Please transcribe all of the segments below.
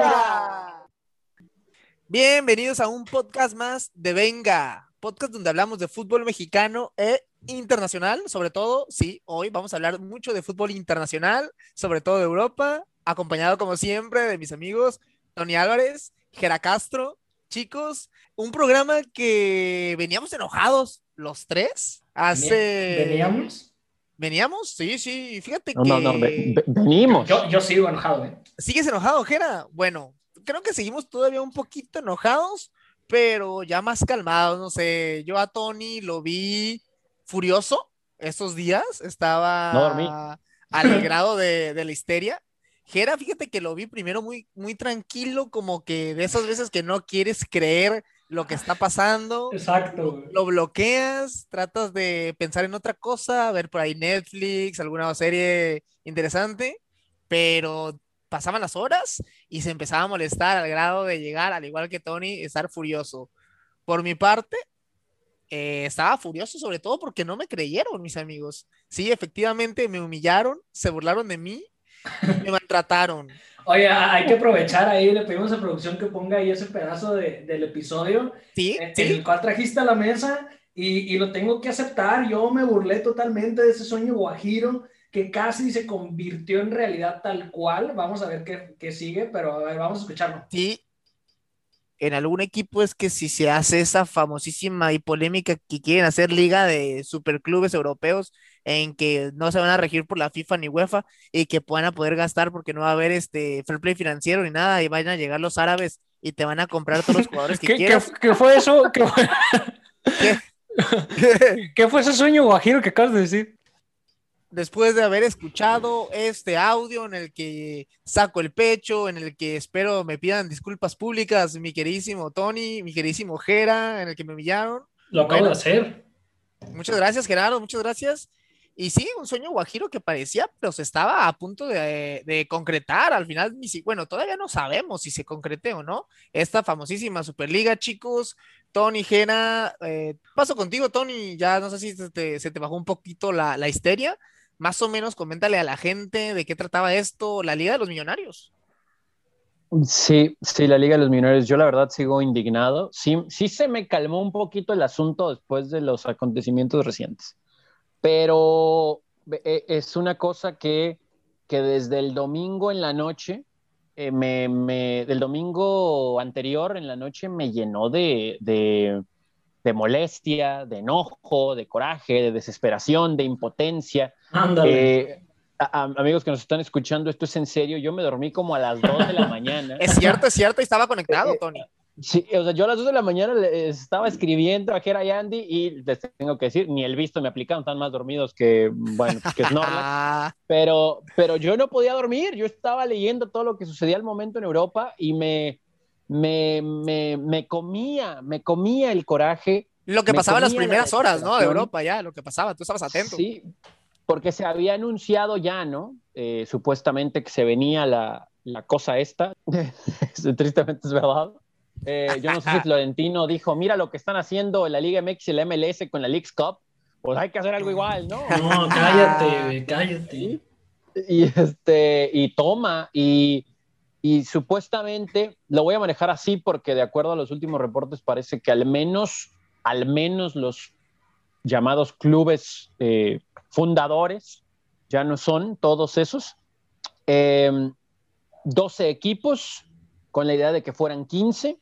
Venga. Bienvenidos a un podcast más de Venga, podcast donde hablamos de fútbol mexicano e internacional, sobre todo, sí, hoy vamos a hablar mucho de fútbol internacional, sobre todo de Europa, acompañado como siempre de mis amigos Tony Álvarez, Gera Castro. Chicos, un programa que veníamos enojados los tres hace... ¿Veníamos? ¿Veníamos? Sí, sí, fíjate No, que... no, no, ve- ve- venimos. Yo, yo sigo enojado, ¿eh? ¿Sigues enojado, Jera? Bueno, creo que seguimos todavía un poquito enojados, pero ya más calmados, no sé. Yo a Tony lo vi furioso estos días, estaba No dormí. alegrado de, de la histeria. Jera, fíjate que lo vi primero muy, muy tranquilo, como que de esas veces que no quieres creer lo que está pasando Exacto, lo bloqueas, tratas de pensar en otra cosa, ver por ahí Netflix, alguna serie interesante, pero pasaban las horas y se empezaba a molestar al grado de llegar, al igual que Tony, estar furioso. Por mi parte, eh, estaba furioso sobre todo porque no me creyeron, mis amigos. Sí, efectivamente me humillaron, se burlaron de mí, me maltrataron. Oye, hay que aprovechar ahí, le pedimos a producción que ponga ahí ese pedazo de- del episodio, Sí, en sí, el cual trajiste a la mesa y, y lo tengo que aceptar. Yo me burlé totalmente de ese sueño guajiro que casi se convirtió en realidad tal cual. Vamos a ver qué, qué sigue, pero a ver, vamos a escucharlo. sí. En algún equipo es que si se hace esa famosísima y polémica que quieren hacer liga de superclubes europeos en que no se van a regir por la FIFA ni UEFA y que puedan a poder gastar porque no va a haber este fair play financiero ni nada y vayan a llegar los árabes y te van a comprar todos los jugadores que ¿Qué, qué, fue eso? ¿Qué fue, ¿Qué? qué fue ese sueño guajiro que acabas de decir? Después de haber escuchado este audio en el que saco el pecho, en el que espero me pidan disculpas públicas, mi queridísimo Tony, mi queridísimo Jera, en el que me humillaron. Lo acabo Bueno. de hacer. Muchas gracias, Gerardo, muchas gracias. Y sí, un sueño guajiro que parecía, pero se estaba a punto de, de concretar. Al final, ni si- bueno, todavía no sabemos si se concrete o no. Esta famosísima Superliga, chicos. Tony, Jera, eh, paso contigo, Tony. Ya no sé si se te, se te bajó un poquito la, la histeria. Más o menos, coméntale a la gente de qué trataba esto, la Liga de los Millonarios. Sí, sí, la Liga de los Millonarios. Yo la verdad sigo indignado. Sí, sí se me calmó un poquito el asunto después de los acontecimientos recientes. Pero eh, es una cosa que, que desde el domingo en la noche, eh, me, me- del domingo anterior en la noche me llenó de, de, de molestia, de enojo, de coraje, de desesperación, de impotencia. Ándale. Eh, a- a- amigos que nos están escuchando, esto es en serio. Yo me dormí como a las 2 de la mañana. Es cierto, es cierto, y estaba conectado, Eh, Tony. Sí, o sea, yo a las 2 de la mañana le- estaba escribiendo a Jera y Andy y les tengo que decir, ni el visto me aplicaron, están más dormidos que, bueno, que Snorlax. Ah, pero, pero yo no podía dormir, yo estaba leyendo todo lo que sucedía al momento en Europa y me, me, me, me comía, me comía el coraje. lo que pasaba en las comía la primeras horas, ¿no? De. Europa, ya, lo que pasaba, tú estabas atento. Sí, porque se había anunciado ya, ¿no? Eh, supuestamente que se venía la, la cosa esta. Tristemente es verdad. Eh, yo no sé si Florentino dijo, mira lo que están haciendo en la Liga MX y la MLS con la Leagues Cup, pues hay que hacer algo igual, ¿no? No, cállate, güey, cállate. y este y toma y, y supuestamente lo voy a manejar así porque de acuerdo a los últimos reportes parece que al menos al menos los llamados clubes eh, fundadores ya no son todos esos. Eh, 12 equipos con la idea de que fueran 15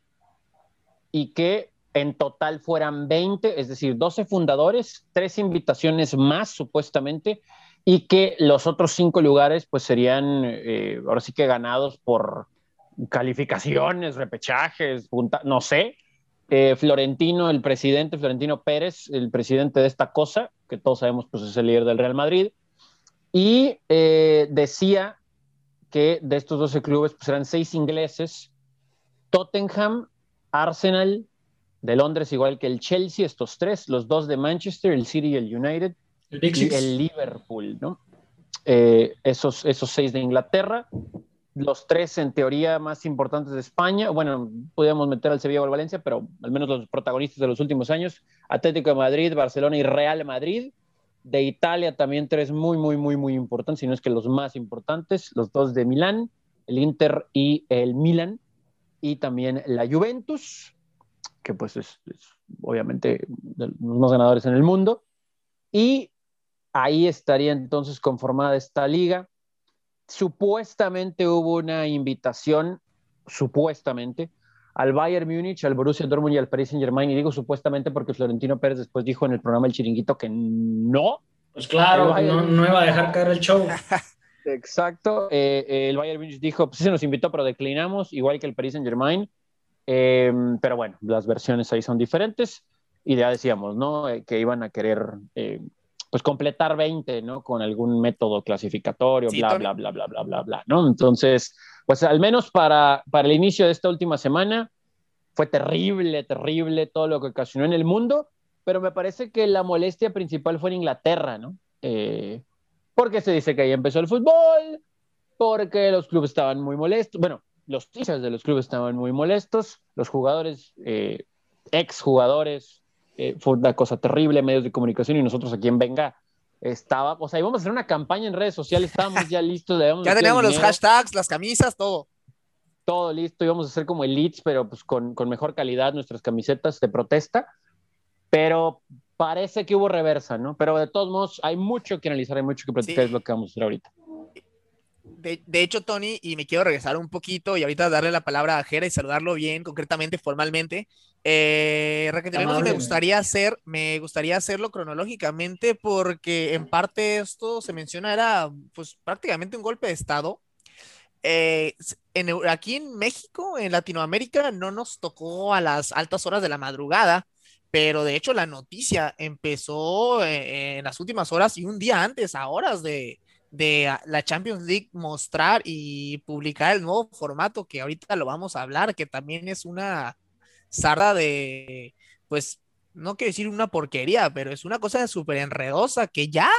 y que en total fueran 20, es decir, 12 fundadores, tres invitaciones más supuestamente, y que los otros cinco lugares pues serían eh, ahora sí que ganados por calificaciones, repechajes, punta- no sé. Eh, Florentino, el presidente, Florentino Pérez, el presidente de esta cosa, que todos sabemos pues es el líder del Real Madrid, y eh, decía que de estos 12 clubes pues eran seis ingleses, Tottenham, Arsenal, de Londres igual que el Chelsea, estos tres, los dos de Manchester, el City y el United, El Big y Six. el Liverpool, ¿no? Eh, esos, esos seis de Inglaterra, los tres en teoría más importantes de España, bueno, podríamos meter al Sevilla o al Valencia, pero al menos los protagonistas de los últimos años, Atlético de Madrid, Barcelona y Real Madrid. De Italia también tres muy, muy, muy, muy importantes, si no es que los más importantes, los dos de Milán el Inter y el Milan, y también la Juventus, que pues es, es obviamente de los más ganadores en el mundo. Y ahí estaría entonces conformada esta liga. Supuestamente hubo una invitación, supuestamente, al Bayern Múnich, al Borussia Dortmund y al Paris Saint Germain. Y digo supuestamente porque Florentino Pérez después dijo en el programa El Chiringuito que no. Pues claro, no, no iba a dejar caer el show. Exacto. Eh, eh, el Bayern Múnich dijo, pues sí se nos invitó, pero declinamos, igual que el Paris Saint Germain. Eh, pero bueno, las versiones ahí son diferentes. Y ya decíamos, ¿no? Eh, que iban a querer, pues, completar 20, ¿no? Con algún método clasificatorio, Sí, bla, bla, bla, bla, bla, bla, bla, ¿no? Entonces, pues, al menos para, para el inicio de esta última semana, fue terrible, terrible todo lo que ocasionó en el mundo, pero me parece que la molestia principal fue en Inglaterra, ¿no? Eh, porque se dice que ahí empezó el fútbol, porque los clubes estaban muy molestos, bueno, los hinchas de los clubes estaban muy molestos, los jugadores, eh, ex jugadores, eh, fue una cosa terrible, medios de comunicación y nosotros aquí en Venga estaba, o sea, íbamos a hacer una campaña en redes sociales, estábamos ya listos, Ya teníamos los hashtags, las camisas, todo. todo listo, íbamos a hacer como elites, pero pues con, con mejor calidad nuestras camisetas de protesta, pero parece que hubo reversa, ¿no? Pero de todos modos hay mucho que analizar, hay mucho que platicar, Sí. es lo que vamos a hacer ahorita. De, de hecho, Tony, y me quiero regresar un poquito y ahorita darle la palabra a Jera y saludarlo bien, concretamente, formalmente. Eh, me gustaría hacer, me gustaría hacerlo cronológicamente porque en parte esto se menciona era pues prácticamente un golpe de estado. Eh, en aquí en México, en Latinoamérica, no nos tocó a las altas horas de la madrugada, pero de hecho la noticia empezó eh, en las últimas horas y un día antes, a horas de, la Champions League mostrar y publicar el nuevo formato que ahorita lo vamos a hablar, que también es una sarda de, pues, no quiero decir una porquería, pero es una cosa súper enredosa que ya,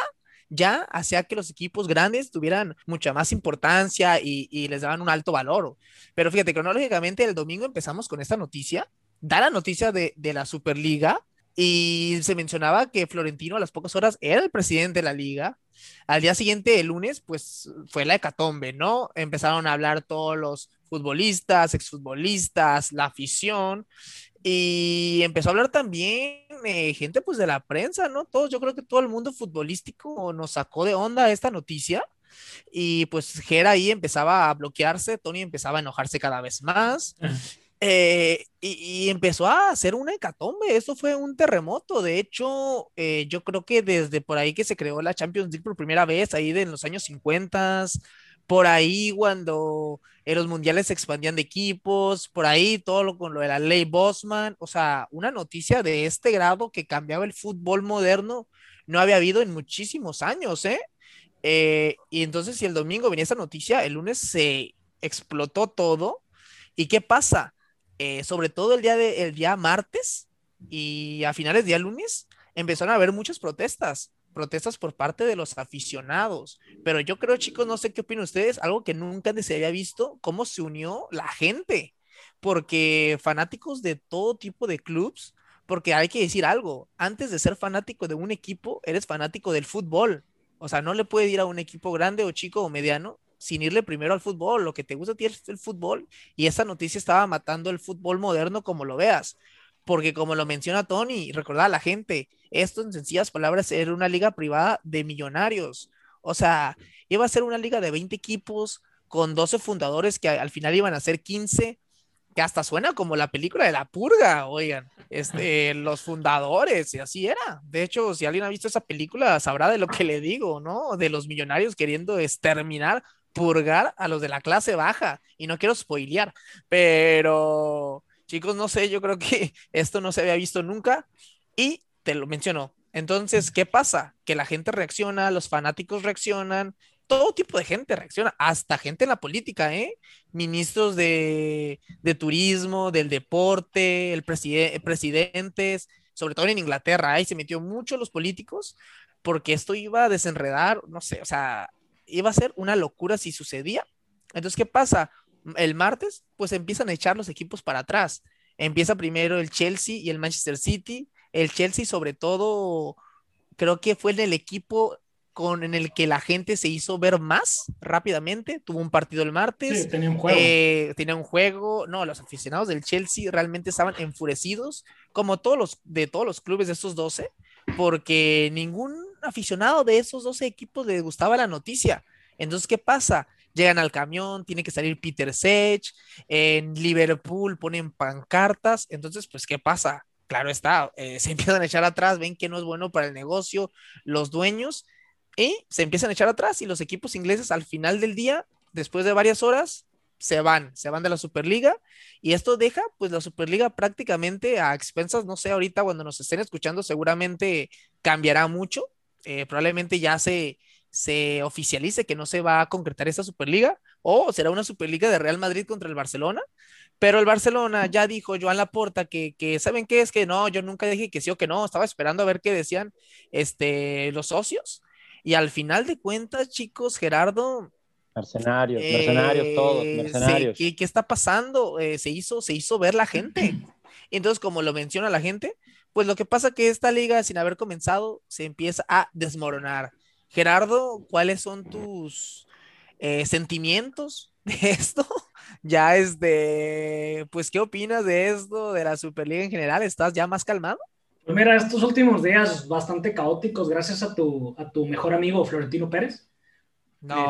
ya hacía que los equipos grandes tuvieran mucha más importancia y, les daban un alto valor. Pero fíjate, cronológicamente el domingo empezamos con esta noticia, da la noticia de, de la Superliga y se mencionaba que Florentino a las pocas horas era el presidente de la liga. Al día siguiente, el lunes, pues fue la hecatombe, ¿no? Empezaron a hablar todos los futbolistas, exfutbolistas, la afición, y empezó a hablar también eh, gente pues de la prensa, ¿no? Todos, yo creo que todo el mundo futbolístico nos sacó de onda esta noticia. Y pues Gera ahí empezaba a bloquearse, Tony empezaba a enojarse cada vez más. Eh, y, y empezó a hacer una hecatombe, eso fue un terremoto. De hecho, eh, yo creo que desde por ahí que se creó la Champions League por primera vez, ahí de en los años 50, por ahí cuando los mundiales se expandían de equipos, por ahí todo lo con lo de la ley Bosman, o sea, una noticia de este grado que cambiaba el fútbol moderno no había habido en muchísimos años, ¿eh? Eh, y entonces, si el domingo venía esa noticia, el lunes se explotó todo. ¿Y qué pasa? Eh, sobre todo el día, de, el día martes y a finales del día lunes, empezaron a haber muchas protestas, protestas por parte de los aficionados. Pero yo creo, chicos, no sé qué opinan ustedes, algo que nunca se había visto, cómo se unió la gente, porque fanáticos de todo tipo de clubs, porque hay que decir algo, antes de ser fanático de un equipo, eres fanático del fútbol. O sea, no le puede ir a un equipo grande o chico o mediano sin irle primero al fútbol. Lo que te gusta a ti es el fútbol. Y esta noticia estaba matando el fútbol moderno como lo veas. Porque como lo menciona Tony, recordar a la gente, esto en sencillas palabras era una liga privada de millonarios. O sea, iba a ser una liga de 20 equipos con 12 fundadores que al final iban a ser 15 que hasta suena como la película de la purga, oigan, este, los fundadores, y así era. De hecho, si alguien ha visto esa película, sabrá de lo que le digo, ¿no? De los millonarios queriendo exterminar, purgar a los de la clase baja. Y no quiero spoilear, pero chicos, no sé, yo creo que esto no se había visto nunca y te lo menciono. Entonces, ¿qué pasa? Que la gente reacciona, los fanáticos reaccionan, todo tipo de gente reacciona, hasta gente en la política, ¿eh? Ministros de, turismo, del deporte, el preside presidentes, sobre todo en Inglaterra, ahí se metió mucho los políticos, porque esto iba a desenredar, no sé, o sea, iba a ser una locura si sucedía. Entonces, ¿qué pasa? El martes, pues empiezan a echar los equipos para atrás. Empieza primero el Chelsea y el Manchester City. El Chelsea, sobre todo, creo que fue en el equipo con, en el que la gente se hizo ver más rápidamente. Tuvo un partido el martes. Sí, tenía un juego. eh, tenía un juego. No, los aficionados del Chelsea realmente estaban enfurecidos, como todos los de todos los clubes de estos 12, porque ningún aficionado de esos 12 equipos le gustaba la noticia. Entonces, ¿qué pasa? Llegan al camión, tiene que salir Peter Sech, en Liverpool ponen pancartas, entonces, pues, ¿qué pasa? Claro está, eh, se empiezan a echar atrás, ven que no es bueno para el negocio, los dueños, y se empiezan a echar atrás y los equipos ingleses al final del día, después de varias horas, se van, se van de la Superliga y esto deja pues la Superliga prácticamente a expensas, no sé, ahorita cuando nos estén escuchando seguramente cambiará mucho, eh, probablemente ya se, se oficialice que no se va a concretar esta Superliga o será una Superliga de Real Madrid contra el Barcelona, pero el Barcelona ya dijo Joan Laporta que, que ¿saben qué? Es que no, yo nunca dije que sí o que no, estaba esperando a ver qué decían este, los socios y al final de cuentas, chicos, Gerardo, Mercenarios, mercenarios todos, eh, mercenarios. ¿qué, qué está pasando? Eh, se, hizo, se hizo ver la gente. Entonces, como lo menciona la gente, pues lo que pasa que esta liga, sin haber comenzado, se empieza a desmoronar. Gerardo, ¿cuáles son tus eh, sentimientos de esto? Ya es de, pues, ¿qué opinas de esto, de la Superliga en general? ¿Estás ya más calmado? Pues mira, estos últimos días bastante caóticos gracias a tu, a tu mejor amigo Florentino Pérez.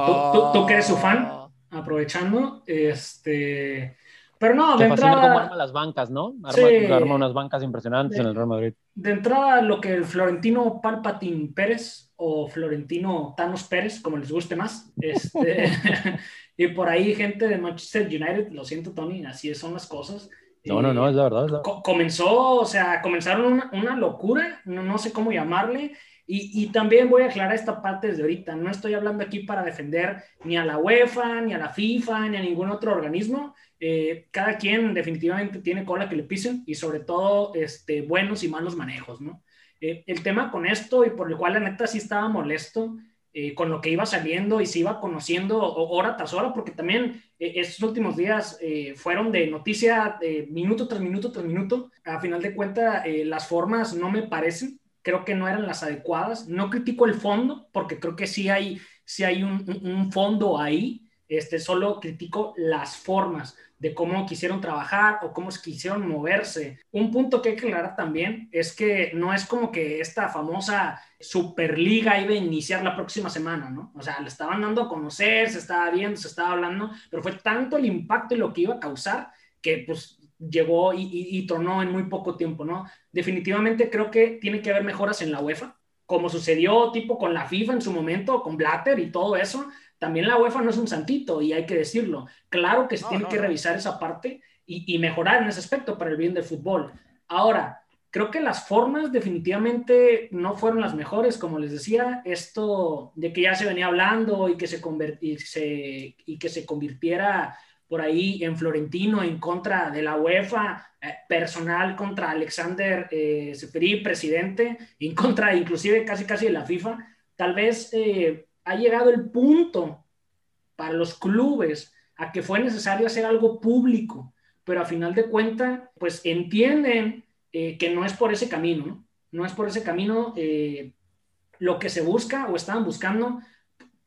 ¿tú- tú- tú que eres su fan? Aprovechando, este... Pero no, de fascina cómo arma entrada, las bancas, ¿no? Arma, Sí. arma unas bancas impresionantes en el Real Madrid. de entrada lo que el Florentino Palpatín Pérez o Florentino Thanos Pérez, como les guste más, este... y por ahí gente de Manchester United, lo siento Tony, así son las cosas. No, no, no, Eh, es la verdad. es la- co- comenzó, o sea, comenzaron una, una locura, no, no sé cómo llamarle, y, y también voy a aclarar esta parte desde ahorita, no estoy hablando aquí para defender ni a la UEFA, ni a la FIFA, ni a ningún otro organismo, Eh, cada quien definitivamente tiene cola que le pisen, y sobre todo este, buenos y malos manejos, ¿no? Eh, el tema con esto, y por el cual la neta sí estaba molesto, eh, con lo que iba saliendo y se iba conociendo ho- hora tras hora, porque también eh, estos últimos días eh, fueron de noticia de minuto tras minuto tras minuto. A final de cuentas, eh, las formas no me parecen, creo que no eran las adecuadas. No critico el fondo, porque creo que sí hay, sí hay un, fondo ahí, este, solo critico las formas de cómo quisieron trabajar o cómo quisieron moverse. Un punto que hay que aclarar también es que no es como que esta famosa Superliga iba a iniciar la próxima semana, ¿no? O sea, le estaban dando a conocer, se estaba viendo, se estaba hablando, pero fue tanto el impacto y lo que iba a causar que pues llegó y, y, y tronó en muy poco tiempo, ¿no? Definitivamente creo que tiene que haber mejoras en la UEFA, como sucedió tipo con la FIFA en su momento, con Blatter y todo eso, también la UEFA no es un santito y hay que decirlo. Claro que se No, tiene no, que no. revisar esa parte y, y mejorar en ese aspecto para el bien del fútbol. Ahora, creo que las formas definitivamente no fueron las mejores, como les decía, esto de que ya se venía hablando y que se, y se, y que se convirtiera por ahí en Florentino en contra de la UEFA, eh, personal contra Alexander eh, Seferi, presidente, en contra inclusive casi casi de la FIFA, tal vez eh, ha llegado el punto para los clubes a que fue necesario hacer algo público, pero a final de cuentas, pues entienden eh, que no es por ese camino, ¿no? No es por ese camino eh, lo que se busca o estaban buscando.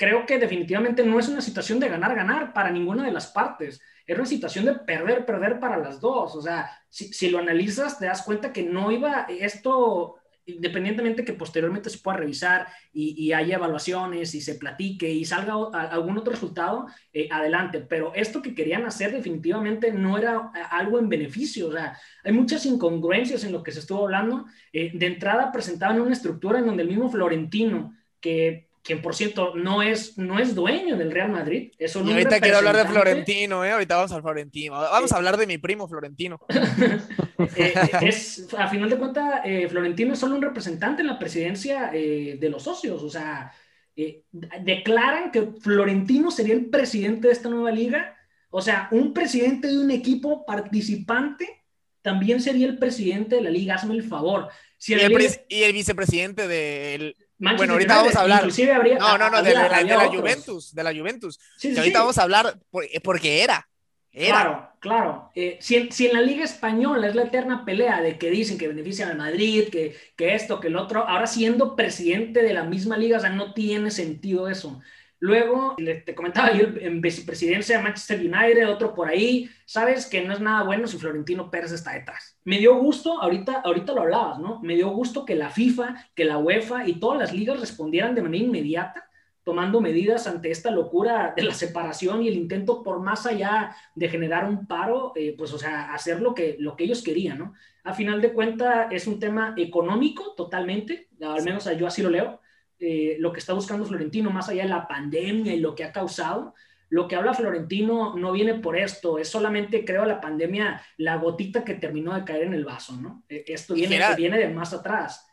Creo que definitivamente no es una situación de ganar-ganar para ninguna de las partes. Era una situación de perder-perder para las dos. O sea, si, si, lo analizas, te das cuenta que no iba esto, independientemente que posteriormente se pueda revisar y, y haya evaluaciones y se platique y salga a, algún otro resultado, eh, adelante. Pero esto que querían hacer definitivamente no era algo en beneficio. O sea, hay muchas incongruencias en lo que se estuvo hablando. Eh, de entrada presentaban una estructura en donde el mismo Florentino, que quien por cierto no es, no es dueño del Real Madrid. Es y ahorita quiero hablar de Florentino, ¿eh? ahorita vamos al Florentino. Vamos Eh, a hablar de mi primo Florentino. eh, es, a final de cuentas, eh, Florentino es solo un representante en la presidencia eh, de los socios. O sea, eh, declaran que Florentino sería el presidente de esta nueva liga. O sea, un presidente de un equipo participante también sería el presidente de la liga. Hazme el favor. Si y, el liga... y, el vicepresidente del. Manchester bueno, ahorita United, vamos a hablar. Habría, no, no, no, había, de, la, de. Juventus, de la Juventus. Sí, sí, que ahorita sí. vamos a hablar por, porque era. Claro, claro. Eh, si, en, si, en, la Liga Española es la eterna pelea de que dicen que benefician al Madrid, que, que esto, que el otro, ahora siendo presidente de la misma liga, o sea, no tiene sentido eso. Luego, te comentaba yo en vicepresidencia de Manchester United, otro por ahí, sabes que no es nada bueno si Florentino Pérez está detrás. Me dio gusto, ahorita, ahorita lo hablabas, ¿no? Me dio gusto que la FIFA, que la UEFA y todas las ligas respondieran de manera inmediata, tomando medidas ante esta locura de la separación y el intento por más allá de generar un paro, eh, pues, o sea, hacer lo que, lo que ellos querían, ¿no? A final de cuentas, es un tema económico totalmente, al menos yo así lo leo eh, lo que está buscando Florentino, más allá de la pandemia y lo que ha causado. Lo que habla Florentino no viene por esto, es solamente, creo, la pandemia, la gotita que terminó de caer en el vaso, ¿no? E, esto viene, viene de más atrás.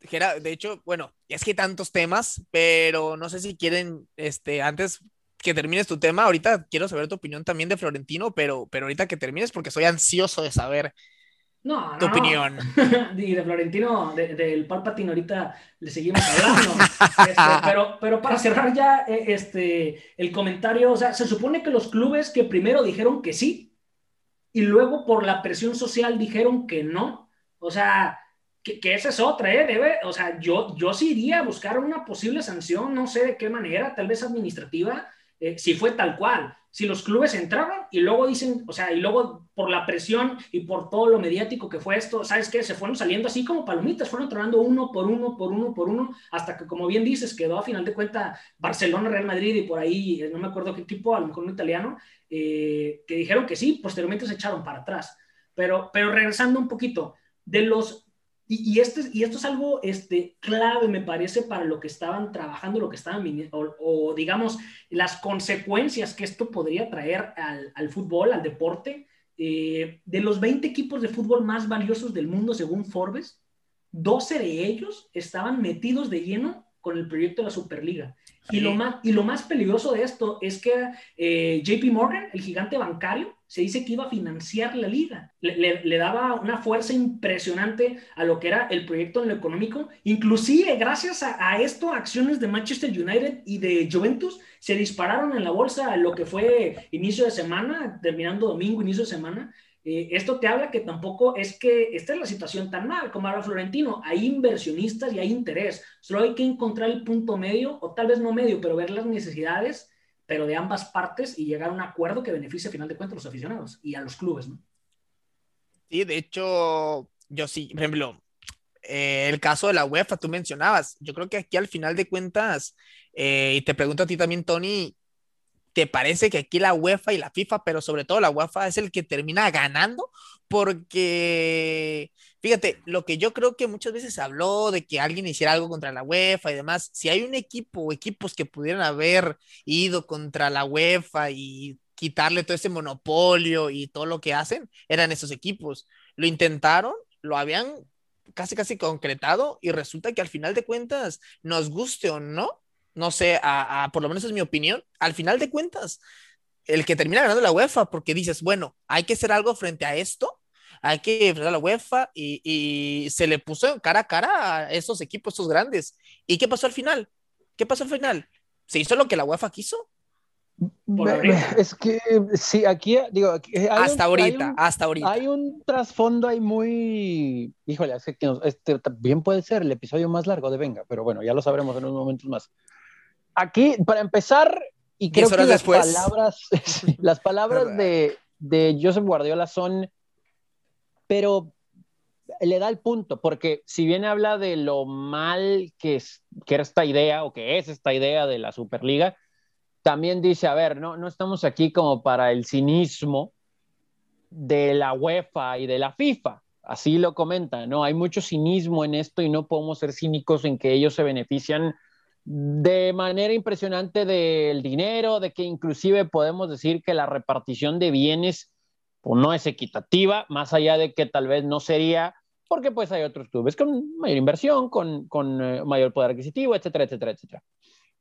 de hecho, bueno, es que tantos temas, pero no sé si quieren, este, antes que termines tu tema, ahorita quiero saber tu opinión también de Florentino, pero, pero ahorita que termines, porque soy ansioso de saber no, tu opinión. y de Florentino, del de, Palpatine, ahorita le seguimos hablando. Este, pero, pero para cerrar ya eh, este, el comentario, o sea, se supone que los clubes que primero dijeron que sí y luego por la presión social dijeron que no. O sea, que, que esa es otra, ¿eh? Debe, o sea, yo, yo sí iría a buscar una posible sanción, no sé de qué manera, tal vez administrativa, eh, si fue tal cual si los clubes entraban y luego dicen, o sea, y luego por la presión y por todo lo mediático que fue esto, ¿sabes qué? Se fueron saliendo así como palomitas, fueron entrando uno por uno, por uno, por uno, hasta que, como bien dices, quedó a final de cuenta Barcelona, Real Madrid y por ahí, eh, no me acuerdo qué equipo, a lo mejor un italiano, eh, que dijeron que sí, posteriormente se echaron para atrás. Pero, pero regresando un poquito, de los y, este, y esto es algo este, clave, me parece, para lo que estaban trabajando, lo que estaban o, o digamos, las consecuencias que esto podría traer al, al fútbol, al deporte. Eh, de los 20 equipos de fútbol más valiosos del mundo, según Forbes, 12 de ellos estaban metidos de lleno con el proyecto de la Superliga. Y, lo más, y lo más peligroso de esto es que eh, JP Morgan, el gigante bancario, se dice que iba a financiar la liga. Le, daba una fuerza impresionante a lo que era el proyecto en lo económico. Inclusive, gracias a, esto, acciones de Manchester United y de Juventus se dispararon en la bolsa lo que fue inicio de semana, terminando domingo, inicio de semana. Eh, esto te habla que tampoco es que esta es la situación tan mal como habla Florentino. Hay inversionistas y hay interés. Solo hay que encontrar el punto medio, o tal vez no medio, pero ver las necesidades pero de ambas partes y llegar a un acuerdo que beneficie a final de cuentas a los aficionados y a los clubes, ¿no? Sí, de hecho, yo sí, por ejemplo, eh, el caso de la UEFA, tú mencionabas, yo creo que aquí al final de cuentas, eh, y te pregunto a ti también, Tony, ¿te parece que aquí la UEFA y la FIFA, pero sobre todo la UEFA, es el que termina ganando? Porque Fíjate, lo que yo creo que muchas veces habló de que alguien hiciera algo contra la UEFA y demás, si hay un equipo o equipos que pudieran haber ido contra la UEFA y quitarle todo ese monopolio y todo lo que hacen, eran esos equipos. Lo intentaron, lo habían casi casi concretado y resulta que al final de cuentas, nos guste o no, no sé, por lo menos es mi opinión, al final de cuentas, el que termina ganando la UEFA, porque dices, bueno, hay que hacer algo frente a esto hay que enfrentar a la UEFA y, se le puso cara a cara a esos equipos, estos grandes. ¿Y qué pasó al final? ¿Qué pasó al final? ¿Se hizo lo que la UEFA quiso? Es que sí, aquí digo, hasta ahorita, hasta ahorita. Hay un trasfondo ahí muy, híjole, es que este, bien puede ser el episodio más largo de Venga, pero bueno, ya lo sabremos en unos momentos más. Aquí, para empezar, y creo que las palabras, las palabras de, de Joseph Guardiola son pero le da el punto, porque si bien habla de lo mal que, es, que era esta idea o que es esta idea de la Superliga, también dice, a ver, no, no estamos aquí como para el cinismo de la UEFA y de la FIFA. Así lo comenta, ¿no? Hay mucho cinismo en esto y no podemos ser cínicos en que ellos se benefician de manera impresionante del dinero, de que inclusive podemos decir que la repartición de bienes no es equitativa, más allá de que tal vez no sería, porque pues hay otros clubes con mayor inversión, con, con eh, mayor poder adquisitivo, etcétera, etcétera, etcétera.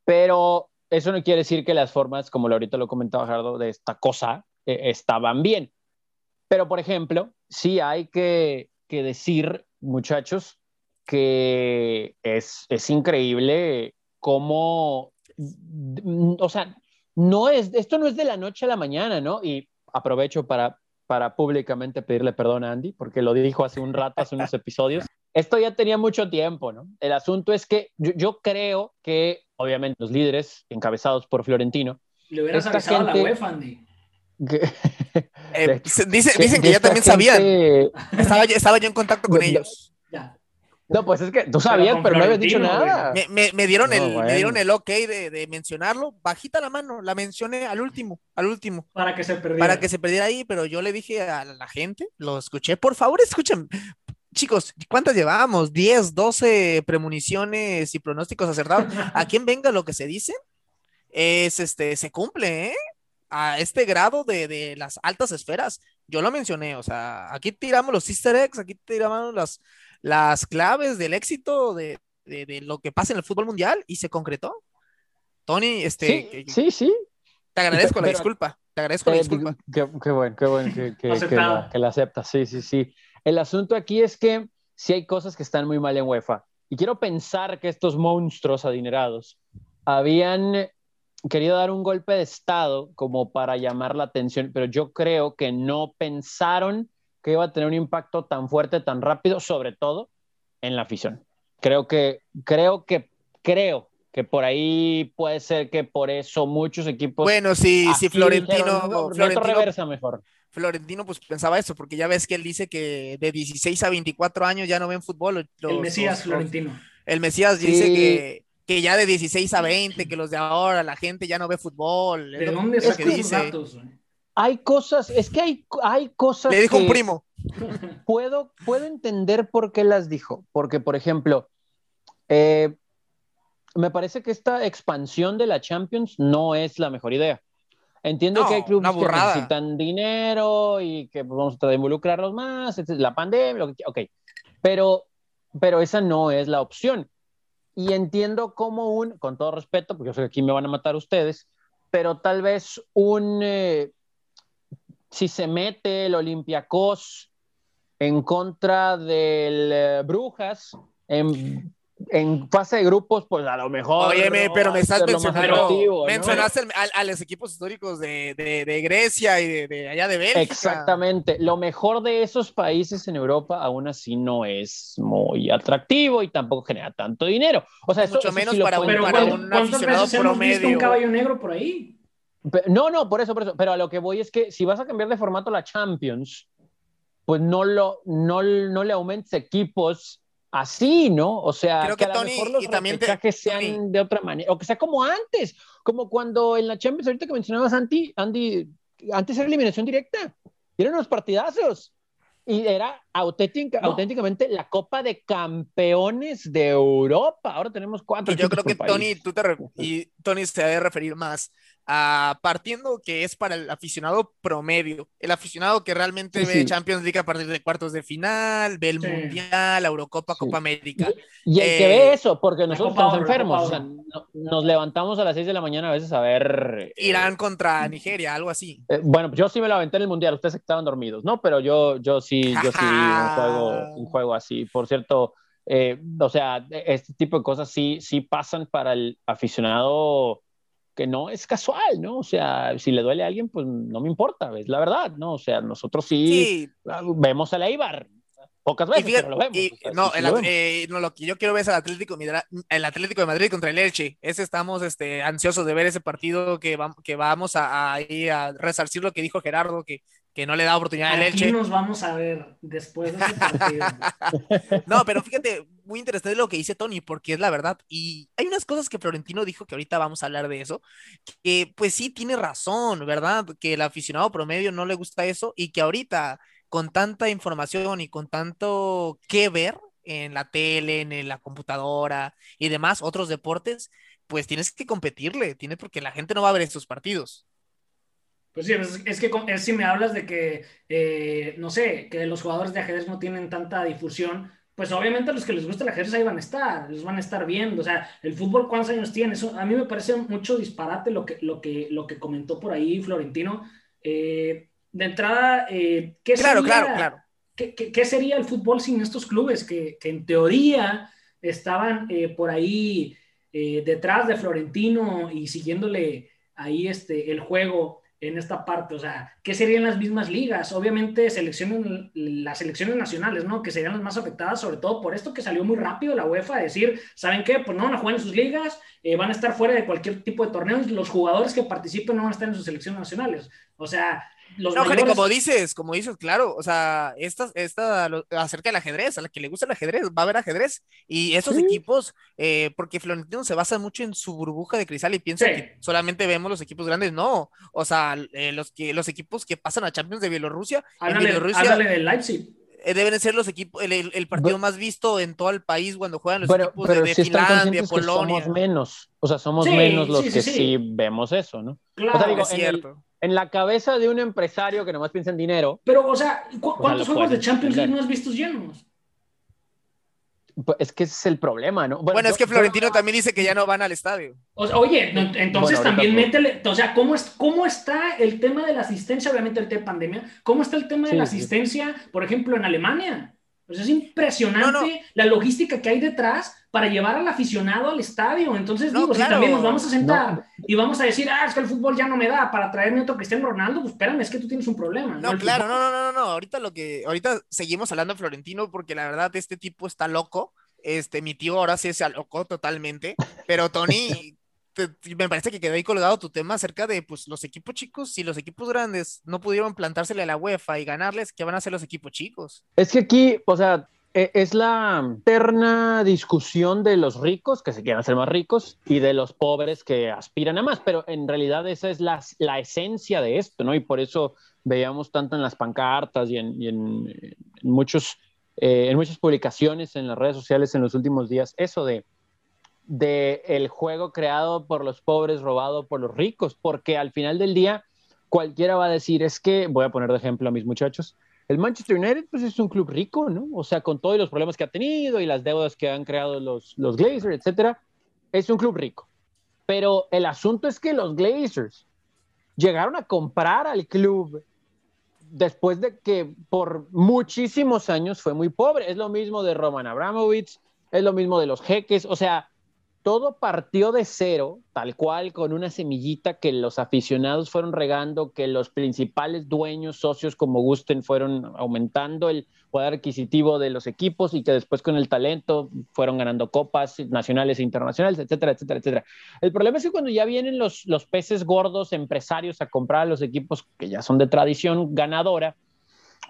Pero eso no quiere decir que las formas, como ahorita lo comentaba Gerardo, de esta cosa eh, estaban bien. Pero, por ejemplo, sí hay que, que decir, muchachos, que es, es increíble cómo, o sea, no es, esto no es de la noche a la mañana, ¿no? Y aprovecho para, para públicamente pedirle perdón a Andy, porque lo dijo hace un rato, hace unos episodios. Esto ya tenía mucho tiempo, ¿no? El asunto es que yo, yo creo que, obviamente, los líderes encabezados por Florentino. Le hubieras avisado a la UEFA, Andy. que- Eh, dice- dicen que ya también sabían. gente- Estaba, yo- estaba yo en contacto con ellos. No, pues es que tú sabías, con pero, no habías dicho nada. Me, me- me dieron No, el, bueno. me dieron el ok de, de mencionarlo. Bajita la mano, la mencioné al último, al último. Para que se perdiera. para que se perdiera ahí, pero yo le dije a la gente, lo escuché, por favor, escuchen. Chicos, ¿cuántas llevábamos? 10, 12 premoniciones y pronósticos acertados. A quien venga lo que se dice, es este, se cumple, ¿eh? A este grado de, de las altas esferas. Yo lo mencioné, o sea, aquí tiramos los easter eggs, aquí tiramos las, las claves del éxito de, de- de lo que pasa en el fútbol mundial y se concretó. Tony, este, Sí, que- sí, sí. te agradezco la disculpa, te agradezco la Eh, disculpa. Qué, qué bueno, qué bueno que, que, que Aceptado. la, que la aceptas. Sí, sí, sí. El asunto aquí es que sí hay cosas que están muy mal en UEFA. Y quiero pensar que estos monstruos adinerados habían querido dar un golpe de Estado como para llamar la atención, pero yo creo que no pensaron que iba a tener un impacto tan fuerte, tan rápido, sobre todo en la afición. Creo que, creo que, creo que por ahí puede ser que por eso muchos equipos Bueno, sí, Aquí Florentino, dijeron, no, meto Florentino, reversa mejor. Florentino, pues pensaba eso, porque ya ves que él dice que de 16 a 24 años ya no ven fútbol. los- el Mesías los- Florentino. el Mesías dice Sí. que, que ya de 16 a 20, que los de ahora, la gente ya no ve fútbol. ¿De dónde es lo que dice. datos? Hay cosas, es que hay, hay cosas Le dijo un que primo. Puedo, puedo entender por qué las dijo. Porque, por ejemplo, eh, me parece que esta expansión de la Champions no es la mejor idea. Entiendo No, que hay clubes que necesitan dinero y que pues, vamos a tratar de involucrarlos más, la pandemia, lo que, ok. Pero, pero esa no es la opción. Y entiendo como un, con todo respeto, porque yo sé que aquí me van a matar ustedes, pero tal vez un, eh, si se mete el Olympiacos en contra del eh, Brujas en, en fase de grupos, pues a lo mejor. No pero me estás mencionando, mencionaste el- a, a los equipos históricos de, de- de Grecia y de, de allá de Bélgica. Exactamente. Lo mejor de esos países en Europa aún así no es muy atractivo y tampoco genera tanto dinero. O sea, eso, Mucho eso menos sí para un- para entender. ¿cuántas- un ¿cuántas aficionado hemos visto un promedio. caballo negro por ahí? No, no, por eso, por eso. Pero a lo que voy es que si vas a cambiar de formato la Champions, pues no, lo, no, no le aumentes equipos así, ¿no? O sea, Creo que, que a lo Tony, mejor los y también te- sean Tony. de otra manera, o que sea como antes, como cuando en la Champions, ahorita que mencionabas, Andy, Andy antes era eliminación directa, eran unos partidazos. Y era auténtica, No. auténticamente la Copa de Campeones de Europa. Ahora tenemos cuatro. Y yo creo que Tony, tú te y Tony se debe referir más a partiendo que es para el aficionado promedio, el aficionado que realmente Sí, ve sí. Champions League a partir de cuartos de final, ve el Sí. Mundial, la Eurocopa, Sí. Copa América. Y el que Eh, ve eso, porque nosotros Copa estamos Oro, enfermos, Copa o sea, no- nos levantamos a las 6 de la mañana a veces a ver... eh, Irán contra Nigeria, algo así. eh, bueno, yo sí me lo aventé en el Mundial, ustedes estaban dormidos, ¿no? Pero yo, yo sí, yo sí vi un juego, un juego así. Por cierto, eh, o sea, este tipo de cosas sí, sí pasan para el aficionado que no es casual, ¿no? O sea, si le duele a alguien, pues no me importa, es la verdad, ¿no? O sea, nosotros sí, Sí, vemos a Eibar, pocas veces, fíjate- pero lo vemos. y- o sea, no, sí el, lo vemos. eh, no, lo que yo quiero ver es el Atlético, el Atlético de Madrid contra el Elche. Ese estamos este, ansiosos de ver ese partido que, que vamos a, a, ir a resarcir lo que dijo Gerardo, que, que no le da oportunidad al Elche. nos vamos a ver después de ese partido. No, pero fíjate, muy interesante lo que dice Tony, porque es la verdad. Y hay unas cosas que Florentino dijo que ahorita vamos a hablar de eso, que pues sí tiene razón, ¿verdad? Que el aficionado promedio no le gusta eso y que ahorita con tanta información y con tanto que ver en la tele, en la computadora y demás, otros deportes, pues tienes que competirle, tiene porque la gente no va a ver estos partidos. Pues sí, es, es que es si me hablas de que, eh, no sé, que los jugadores de ajedrez no tienen tanta difusión, pues obviamente los que les gusta el ajedrez ahí van a estar, los van a estar viendo. O sea, el fútbol, ¿cuántos años tiene? Eso, a mí me parece mucho disparate lo que, lo que, lo que comentó por ahí Florentino. Eh, de entrada, eh, ¿qué Claro, sería- claro, claro. ¿Qué, qué- qué sería el fútbol sin estos clubes que, que en teoría estaban eh, por ahí detrás de Florentino y siguiéndole ahí este, el juego en esta parte, o sea, ¿qué serían las mismas ligas? Obviamente selecciones, las selecciones nacionales, ¿no? Que serían las más afectadas, sobre todo por esto que salió muy rápido la UEFA, decir, ¿saben qué? Pues no van a jugar en sus ligas, eh, van a estar fuera de cualquier tipo de torneos, los jugadores que participen no van a estar en sus selecciones nacionales. O sea, no, como dices, como dices, claro, o sea, esta, esta acerca del ajedrez, a la que le gusta el ajedrez, va a haber ajedrez. Y esos equipos, eh, porque Florentino se basa mucho en su burbuja de cristal y piensa que solamente vemos los equipos grandes, no. O sea, eh, los, que, los equipos que pasan a Champions de Bielorrusia, en Bielorrusia del Leipzig eh, deben ser los equipos, el, partido más visto en todo el país cuando juegan los equipos de, Finlandia, Polonia. Somos menos, o sea, somos menos los que sí. vemos eso, ¿no? Claro, es cierto en la cabeza de un empresario que nomás piensa en dinero. Pero, o sea, ¿cuántos juegos de Champions League no has visto llenos? Pues, es que ese es el problema, ¿no? Bueno, es que Florentino también dice que ya no van al estadio. oye, entonces también métele, o sea, ¿cómo, es, ¿cómo está el tema de la asistencia, obviamente el tema de pandemia? ¿Cómo está el tema de la asistencia, por ejemplo, en Alemania? Pues es impresionante la logística que hay detrás para llevar al aficionado al estadio. Entonces, digo, si también nos vamos a sentar y vamos a decir, ah, es que el fútbol ya no me da para traerme otro Cristiano Ronaldo, pues espérame, es que tú tienes un problema. No, claro, no, no, no, no, ahorita lo que, ahorita seguimos hablando de Florentino porque la verdad este tipo está loco. Este, mi tío ahora sí se alocó totalmente, pero Tony, me parece que quedó ahí colgado tu tema acerca de pues los equipos chicos, si los equipos grandes no pudieron plantársele a la UEFA y ganarles, ¿qué van a hacer los equipos chicos? Es que aquí, o sea, e, es la eterna discusión de los ricos que se quieren hacer más ricos y de los pobres que aspiran a más, pero en realidad esa es la, la esencia de esto, ¿no? Y por eso veíamos tanto en las pancartas y en, en, muchos, eh, en muchas publicaciones en las redes sociales en los últimos días eso de de el juego creado por los pobres, robado por los ricos, porque al final del día cualquiera va a decir, es que, voy a poner de ejemplo a mis muchachos, el Manchester United pues es un club rico, ¿no? O sea, con todos los problemas que ha tenido y las deudas que han creado los, los Glazers, etcétera, es un club rico. Pero el asunto es que los Glazers llegaron a comprar al club después de que por muchísimos años fue muy pobre. Es lo mismo de Roman Abramovich, es lo mismo de los jeques, o sea, todo partió de cero, tal cual, con una semillita que los aficionados fueron regando, que los principales dueños, socios como gusten, fueron aumentando el poder adquisitivo de los equipos y que después con el talento fueron ganando copas nacionales e internacionales, etcétera, etcétera, etcétera. El problema es que cuando ya vienen los, los peces gordos empresarios a comprar los equipos que ya son de tradición ganadora,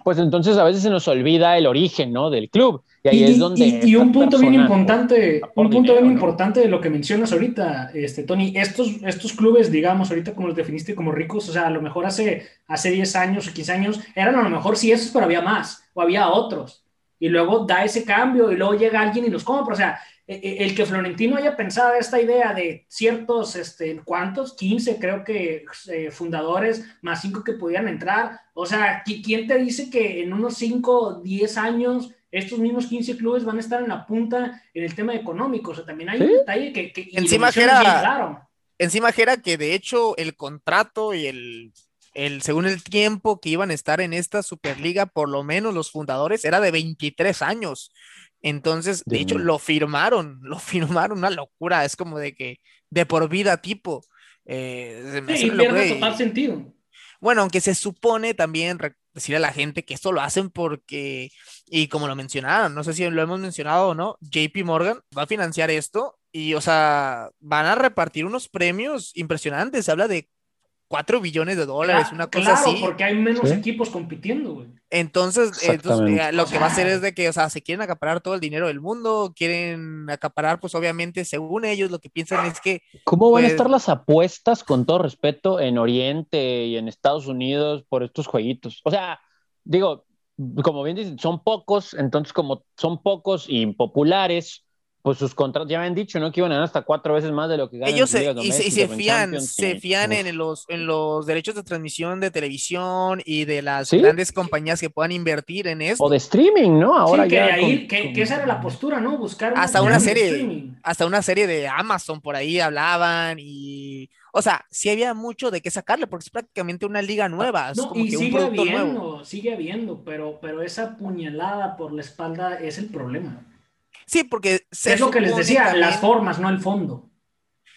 pues entonces a veces se nos olvida el origen, ¿no? Del club. Y ahí es donde... Y, un punto bien importante, un punto bien importante de lo que mencionas ahorita, este, Tony, estos, estos clubes, digamos, ahorita como los definiste como ricos, o sea, a lo mejor hace, hace 10 años o 15 años, eran a lo mejor sí esos, pero había más, o había otros. Y luego da ese cambio y luego llega alguien y los compra. O sea, el que Florentino haya pensado esta idea de ciertos, este, ¿cuántos? 15 creo que eh, fundadores, más 5 que pudieran entrar. O sea, ¿quién te dice que en unos 5, 10 años estos mismos 15 clubes van a estar en la punta en el tema económico? O sea, también hay un detalle que... que encima era, claro. encima era que de hecho el contrato y el, el, según el tiempo que iban a estar en esta Superliga, por lo menos los fundadores, era de 23 años. Entonces, de, hecho, lo firmaron, lo firmaron, una locura, es como de que de por vida tipo. Eh, sí, pierde total sentido. Bueno, aunque se supone también decirle a la gente que esto lo hacen porque, y como lo mencionaron, no sé si lo hemos mencionado o no, JP Morgan va a financiar esto y, o sea, van a repartir unos premios impresionantes. Se habla de 4 billones de dólares, una cosa claro, así. porque hay menos equipos compitiendo, güey. Entonces, entonces eh, lo que va a hacer es de que, o sea, se quieren acaparar todo el dinero del mundo, quieren acaparar, pues obviamente, según ellos, lo que piensan es que... ¿Cómo van a pues estar las apuestas, con todo respeto, en Oriente y en Estados Unidos por estos jueguitos? O sea, digo, como bien dicen, son pocos, entonces como son pocos y populares, pues sus contratos, ya me han dicho, ¿no? Que iban a ganar hasta cuatro veces más de lo que ganan. Ellos se, y, se, fían, se fían en los, en los derechos de transmisión de televisión y de las grandes compañías que puedan invertir en eso. O de streaming, ¿no? Ahora sí, que, ahí, que, esa era la postura, ¿no? Buscar hasta una serie, hasta una serie de Amazon por ahí hablaban y, o sea, sí había mucho de qué sacarle porque es prácticamente una liga nueva. No, y sigue habiendo, sigue habiendo, pero, pero esa puñalada por la espalda es el problema. Sí, porque... es lo que les decía, las formas, no el fondo.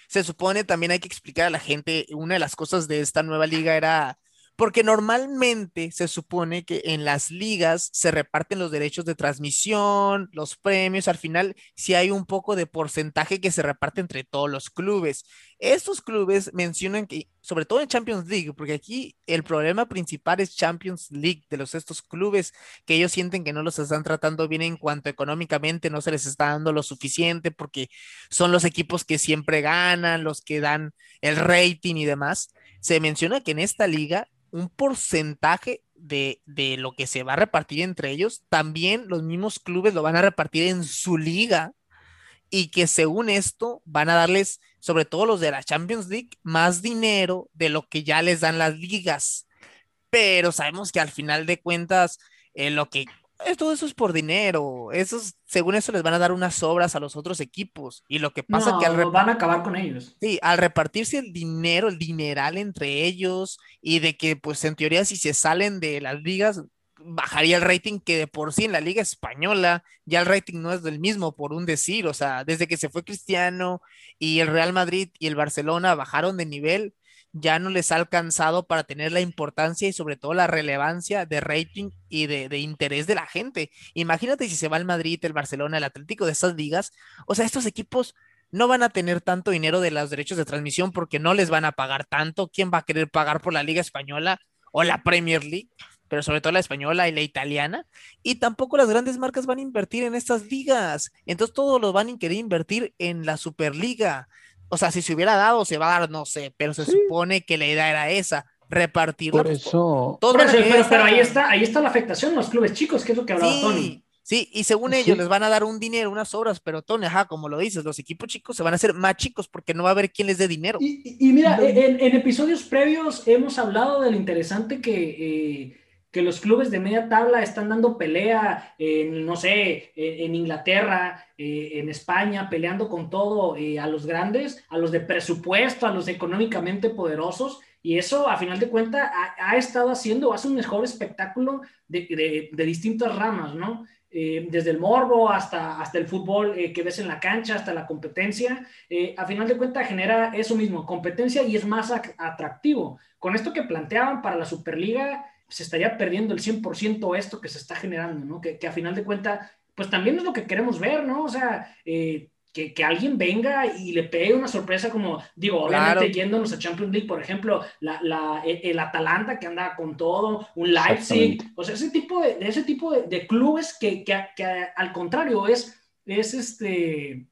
se supone también hay que explicar a la gente, una de las cosas de esta nueva liga era porque normalmente se supone que en las ligas se reparten los derechos de transmisión, los premios, al final si hay un poco de porcentaje que se reparte entre todos los clubes. Estos clubes mencionan que, sobre todo en Champions League, porque aquí el problema principal es Champions League de los estos clubes, que ellos sienten que no los están tratando bien en cuanto económicamente no se les está dando lo suficiente, porque son los equipos que siempre ganan, los que dan el rating y demás. Se menciona que en esta liga un porcentaje de, lo que se va a repartir entre ellos, también los mismos clubes lo van a repartir en su liga y que según esto van a darles, sobre todo los de la Champions League, más dinero de lo que ya les dan las ligas. Pero sabemos que al final de cuentas, eh, lo que todo eso es por dinero. Esos, según eso, les van a dar unas obras a los otros equipos. Y lo que pasa que al van a acabar con ellos. Sí, al repartirse el dinero, el dineral entre ellos, y de que, pues, en teoría, si se salen de las ligas, bajaría el rating que de por sí en la liga española ya el rating no es del mismo por un decir, o sea, desde que se fue Cristiano y el Real Madrid y el Barcelona bajaron de nivel, ya no les ha alcanzado para tener la importancia y sobre todo la relevancia de rating y de, interés de la gente. Imagínate si se va el Madrid, el Barcelona, el Atlético de estas ligas, o sea, estos equipos no van a tener tanto dinero de los derechos de transmisión porque no les van a pagar tanto. ¿Quién va a querer pagar por la Liga Española o la Premier League? pero sobre todo la española y la italiana, y tampoco las grandes marcas van a invertir en estas ligas, entonces todos lo van a querer invertir en la Superliga, o sea, si se hubiera dado, se va a dar, no sé, pero se supone que la idea era esa, repartirla. Por pues, eso. pero, ahí está, ahí está la afectación los clubes chicos, que es lo que hablaba Tony. Sí, y según ellos les van a dar un dinero, unas obras, pero Tony, ajá, como lo dices, los equipos chicos se van a hacer más chicos porque no va a haber quien les dé dinero. Y, mira, en, episodios previos hemos hablado de lo interesante que eh, que los clubes de media tabla están dando pelea en, no sé, en, Inglaterra, eh, en España, peleando con todo eh, a los grandes, a los de presupuesto, a los económicamente poderosos. Y eso, a final de cuentas, ha, estado haciendo, hace un mejor espectáculo de, distintas ramas, ¿no? Eh, desde el morbo hasta, hasta el fútbol que ves en la cancha, hasta la competencia, a final de cuentas genera eso mismo, competencia y es más atractivo. Con esto que planteaban para la Superliga, se estaría perdiendo el 100% esto que se está generando, ¿no? Que, que a final de cuentas, pues también es lo que queremos ver, ¿no? O sea, eh, que, que, alguien venga y le pegue una sorpresa como, digo, obviamente yéndonos a Champions League, por ejemplo, la, la, e, el Atalanta que anda con todo, un Leipzig, o sea, ese tipo de, ese tipo de, de clubes que, que, que, al contrario es, es este,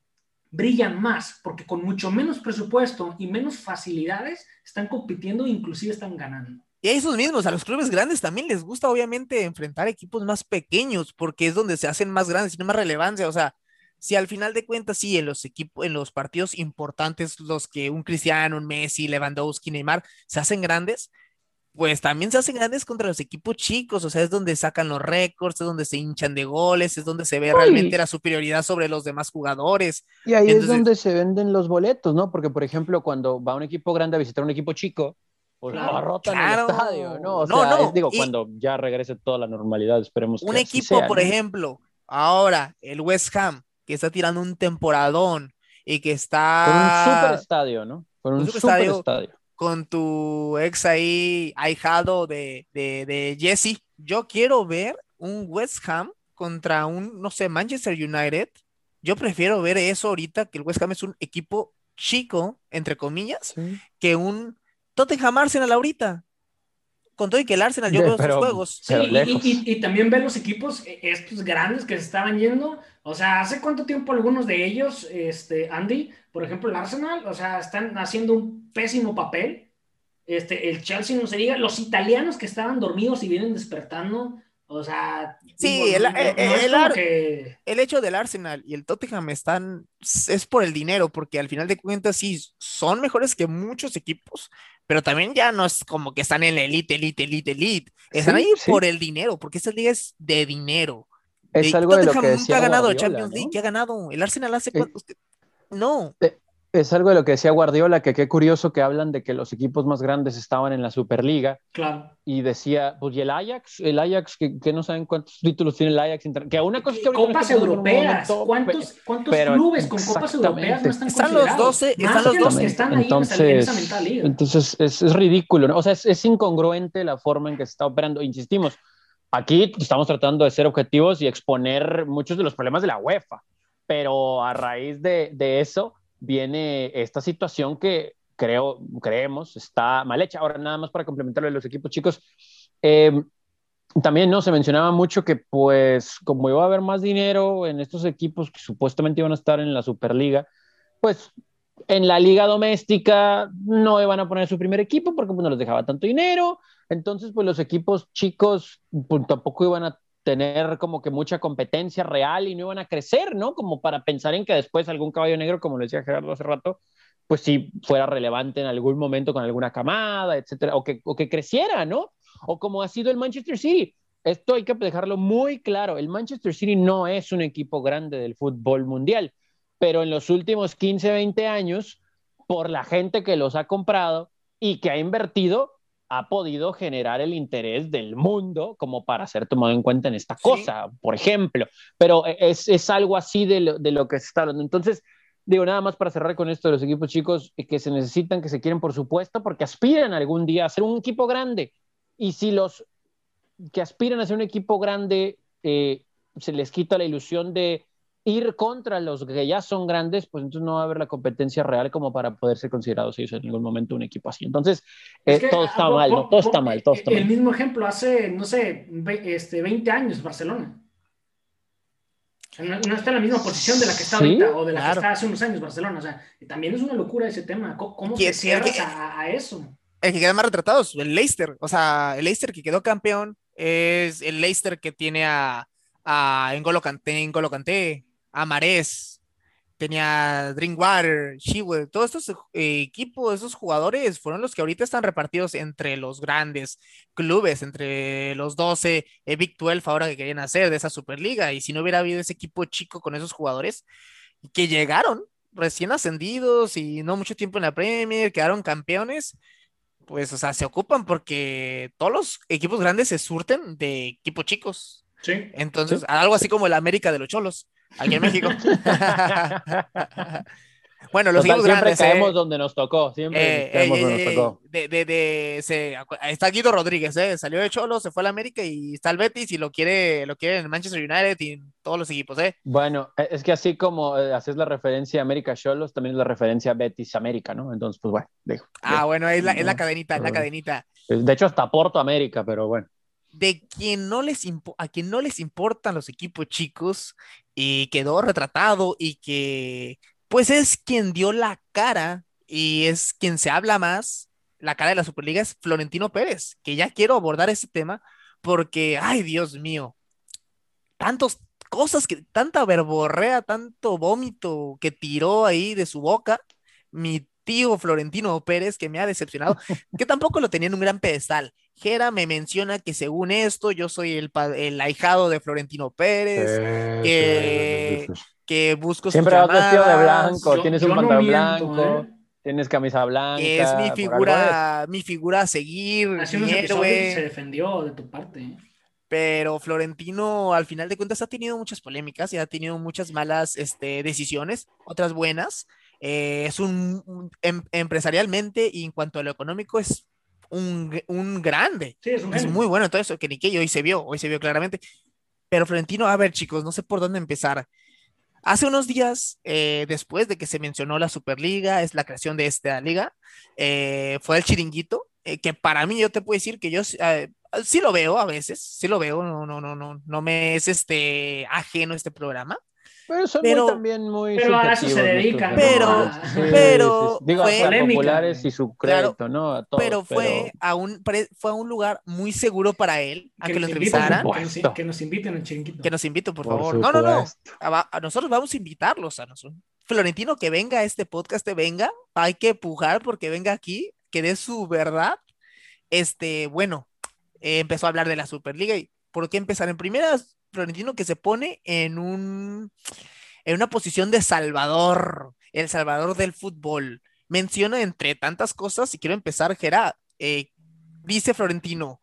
brillan más, porque con mucho menos presupuesto y menos facilidades están compitiendo e inclusive están ganando. Y a esos mismos, a los clubes grandes también les gusta obviamente enfrentar equipos más pequeños porque es donde se hacen más grandes y tienen más relevancia. O sea, si al final de cuentas, sí, en los equipos, en los partidos importantes, los que un Cristiano, un Messi, Lewandowski, Neymar se hacen grandes, pues también se hacen grandes contra los equipos chicos, o sea, es donde sacan los récords, es donde se hinchan de goles, es donde se ve realmente la superioridad sobre los demás jugadores. Y ahí es donde se venden los boletos, ¿no? Porque, por ejemplo, cuando va un equipo grande a visitar un equipo chico, pues claro, el estadio, ¿no? no, no. digo, cuando ya regrese toda la normalidad, esperemos Un equipo, por ejemplo, ahora, el West Ham, que está tirando un temporadón y que está. Con un super estadio, ¿no? Con un, super, estadio, Con tu ex ahí, ahijado de, de, de Jesse. Yo quiero ver un West Ham contra un, no sé, Manchester United. Yo prefiero ver eso ahorita, que el West Ham es un equipo chico, entre comillas, que un Tottenham Arsenal ahorita. Con todo y que el Arsenal yo veo sus juegos. Sí, y, también ven los equipos, e, estos grandes que se estaban yendo. O sea, ¿hace cuánto tiempo algunos de ellos, este, Andy, por ejemplo, el Arsenal, o sea, están haciendo un pésimo papel? Este, el Chelsea no se diga, los italianos que estaban dormidos y vienen despertando. O sea, sí, el, el, hecho del Arsenal y el Tottenham están, es por el dinero, porque al final de cuentas sí, son mejores que muchos equipos, pero también ya no es como que están en la elite, elite, elite, elite. Están ahí por el dinero, porque esta liga es de dinero. Es algo de lo que nunca ha ganado Champions League, ¿qué ha ganado? El Arsenal hace cuántos. No. Eh, Es algo de lo que decía Guardiola, que qué curioso que hablan de que los equipos más grandes estaban en la Superliga. Claro. Y decía, pues, ¿y el Ajax? El Ajax, que, que no saben cuántos títulos tiene el Ajax. Que una cosa es que Copas europeas. momento, ¿Cuántos, cuántos pero clubes con copas europeas no están Están los considerados? 12, Más están los que los 12. que están ahí en esa- en entonces, esa mental liga. entonces es, es ridículo, ¿no? O sea, es, es incongruente la forma en que se está operando. Insistimos, aquí estamos tratando de ser objetivos y exponer muchos de los problemas de la UEFA, pero a raíz de, de eso viene esta situación que creo, creemos está mal hecha. Ahora, nada más para complementarlo de los equipos chicos, eh, también no se mencionaba mucho que pues como iba a haber más dinero en estos equipos que supuestamente iban a estar en la Superliga, pues en la liga doméstica no iban a poner su primer equipo porque pues, no les dejaba tanto dinero, entonces pues los equipos chicos pues, tampoco iban a tener como que mucha competencia real y no iban a crecer, ¿no? Como para pensar en que después algún caballo negro, como lo decía Gerardo hace rato, pues sí fuera relevante en algún momento con alguna camada, etcétera, o que, o que creciera, ¿no? O como ha sido el Manchester City. Esto hay que dejarlo muy claro. El Manchester City no es un equipo grande del fútbol mundial, pero en los últimos 15, 20 años, por la gente que los ha comprado y que ha invertido, ha podido generar el interés del mundo como para ser tomado en cuenta en esta Sí. cosa, por ejemplo. Pero es, es algo así de lo, de lo que se está hablando. Entonces, digo, nada más para cerrar con esto de los equipos chicos eh, que se necesitan, que se quieren, por supuesto, porque aspiran algún día a ser un equipo grande. Y si los que aspiran a ser un equipo grande eh, se les quita la ilusión de ir contra los que ya son grandes, pues entonces no va a haber la competencia real como para poder ser considerados ellos en ningún momento un equipo así. Entonces, eh, Es que, todo ah, está mal, ¿no? Todo está mal, todo está El mal. mismo ejemplo hace, no sé, este, 20 años Barcelona. O sea, No, no está en la misma posición de la que está Sí, ahorita o de la claro. que está hace unos años Barcelona. O sea, también es una locura ese tema. ¿Cómo, cómo ¿Quién- te cierras quién- a, a eso? El que queda más retratados, el Leicester. O sea, el Leicester que quedó campeón es el Leicester que tiene a, a N'Golo Kanté, N'Golo Kanté, a Marés, tenía Drinkwater, Shewell, todos estos eh, equipos, esos jugadores fueron los que ahorita están repartidos entre los grandes clubes, entre los 12, eh, Big 12 ahora que querían hacer de esa Superliga. Y si no hubiera habido ese equipo chico con esos jugadores que llegaron recién ascendidos y no mucho tiempo en la Premier, quedaron campeones, pues, o sea, se ocupan porque todos los equipos grandes se surten de equipos chicos. Sí. Entonces, algo así como el América de los Cholos, aquí en México. bueno, los Total, equipos siempre grandes. caemos eh, donde nos tocó, siempre eh, caemos eh, donde eh, nos tocó. de, de, de- se- está Guido Rodríguez, eh, salió de Cholos, se fue al América y está el Betis y lo quiere, lo quiere en Manchester United y en todos los equipos, ¿eh? Bueno, e- es que así como eh, haces la referencia a América Cholos, también es la referencia a Betis América, ¿no? Entonces, pues bueno, digo, Ah, bueno, es la, es la No, cadenita, es la cadenita. de hecho hasta Porto América, pero bueno. De quien no les a quien no les importan los equipos chicos y quedó retratado y que pues es quien dio la cara y es quien se habla más, la cara de la Superliga es Florentino Pérez, que ya quiero abordar ese tema porque, ay Dios mío, tantas cosas que, tanta verborrea, tanto vómito que tiró ahí de su boca, mi tío Florentino Pérez, que me ha decepcionado, que tampoco lo tenía en un gran pedestal. Jera me menciona que según esto, yo soy el, el ahijado de Florentino Pérez, que, que busco Siempre vas vestido de blanco, Yo- tienes yo un no pantalón blanco, ¿eh? tienes camisa blanca. que es mi figura, mi figura a seguir, Hace mi héroe. se defendió de tu parte. ¿eh? pero Florentino al final de cuentas ha tenido muchas polémicas y ha tenido muchas malas este, decisiones, otras buenas. Eh, es un, un- em- empresarialmente y en cuanto a lo económico es un, un grande. Sí, es un Es muy bueno en todo eso, que ni que hoy se vio, hoy se vio claramente. Pero Florentino, a ver chicos, no sé por dónde empezar. Hace unos días, eh, después de que se mencionó la Superliga, es la creación de esta liga, eh, fue el chiringuito, eh, que para mí yo te puedo decir que yo eh, sí lo veo a veces, sí lo veo, no, no, no, no, no me es este ajeno este programa, Pero son Pero- muy, también muy pero a eso se dedican, ¿no? jugadores. Pero- pero Digo, fue- a populares y su Claro, crédito, ¿no? A todos, pero fue a un fue a un lugar muy seguro para él, a que, lo nos entrevistaran, que nos- Supuesto. que nos inviten al chiringuito. que nos inviten, por, Por favor. No, no, no. supuesto. A, a nosotros vamos a invitarlos a nosotros. Florentino, que venga a este podcast, que venga, hay que pujar porque venga aquí, que dé su verdad. Este, bueno, eh, empezó a hablar de la Superliga y ¿por qué empezar? En primera, Florentino que se pone en un en una posición de salvador, el salvador del fútbol. Menciona entre tantas cosas, y quiero empezar, Gerard, eh, dice Florentino,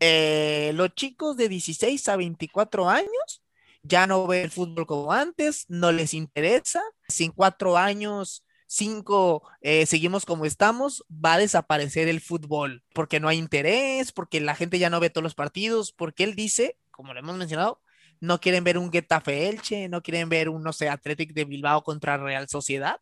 eh, los chicos de 16 a 24 años ya no ven el fútbol como antes, no les interesa, sin cuatro años cinco eh, seguimos como estamos, va a desaparecer el fútbol, porque no hay interés, porque la gente ya no ve todos los partidos, porque él dice, como lo hemos mencionado, no quieren ver un Getafe Elche, no quieren ver un, no sé, Athletic de Bilbao contra Real Sociedad,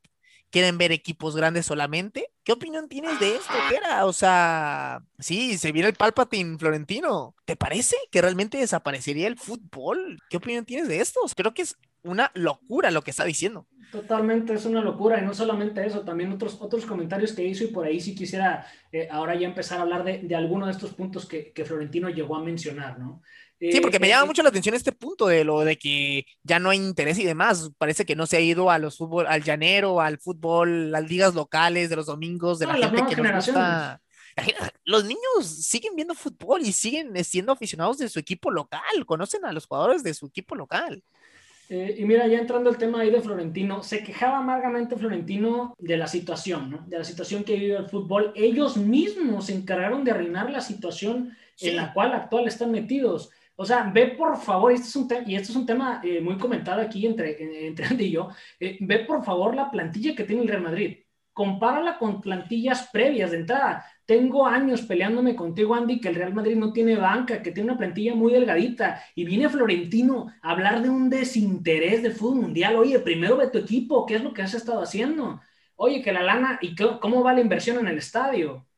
quieren ver equipos grandes solamente. ¿Qué opinión tienes de esto, Kera? O sea, sí, se viene el Palpatine Florentino. ¿Te parece que realmente desaparecería el fútbol? ¿Qué opinión tienes de esto? Creo que es una locura lo que está diciendo. Totalmente, es una locura y no solamente eso, también otros, otros comentarios que hizo y por ahí sí quisiera eh, ahora ya empezar a hablar de, de algunos de estos puntos que, que, Florentino llegó a mencionar, ¿no? Sí, porque me eh, llama mucho la atención este punto de lo de que ya no hay interés y demás. Parece que no se ha ido a los fútbol, al llanero, al fútbol, las ligas locales de los domingos, de la gente que nos gusta. Los niños siguen viendo fútbol y siguen siendo aficionados de su equipo local, conocen a los jugadores de su equipo local. Eh, y mira, ya entrando al tema ahí de Florentino, se quejaba amargamente Florentino de la situación, ¿no? De la situación que vive el fútbol. Ellos mismos se encargaron de arruinar la situación en la cual actual están metidos. O sea, ve por favor, este y esto es un tema eh, muy comentado aquí entre, entre Andy y yo, eh, ve por favor la plantilla que tiene el Real Madrid. Compárala con plantillas previas de entrada. Tengo años peleándome contigo, Andy, que el Real Madrid no tiene banca, que tiene una plantilla muy delgadita. Y viene Florentino a hablar de un desinterés del fútbol mundial. Oye, primero ve tu equipo, ¿qué es lo que has estado haciendo? Oye, que la lana, ¿y cómo va la inversión en el estadio?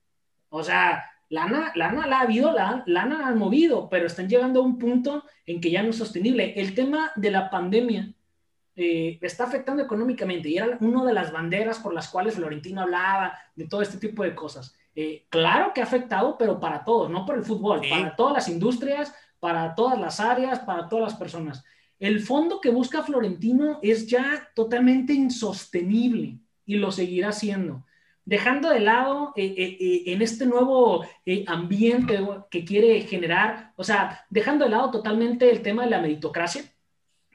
O sea, lana, lana la ha habido, la, lana la han movido, pero están llegando a un punto en que ya no es sostenible. El tema de la pandemia eh, está afectando económicamente y era una de las banderas por las cuales Florentino hablaba de todo este tipo de cosas. Eh, claro que ha afectado, pero para todos, no por el fútbol, para todas las industrias, para todas las áreas, para todas las personas. El fondo que busca Florentino es ya totalmente insostenible y lo seguirá siendo dejando de lado eh, eh, eh, en este nuevo ambiente que quiere generar, o sea, dejando de lado totalmente el tema de la meritocracia,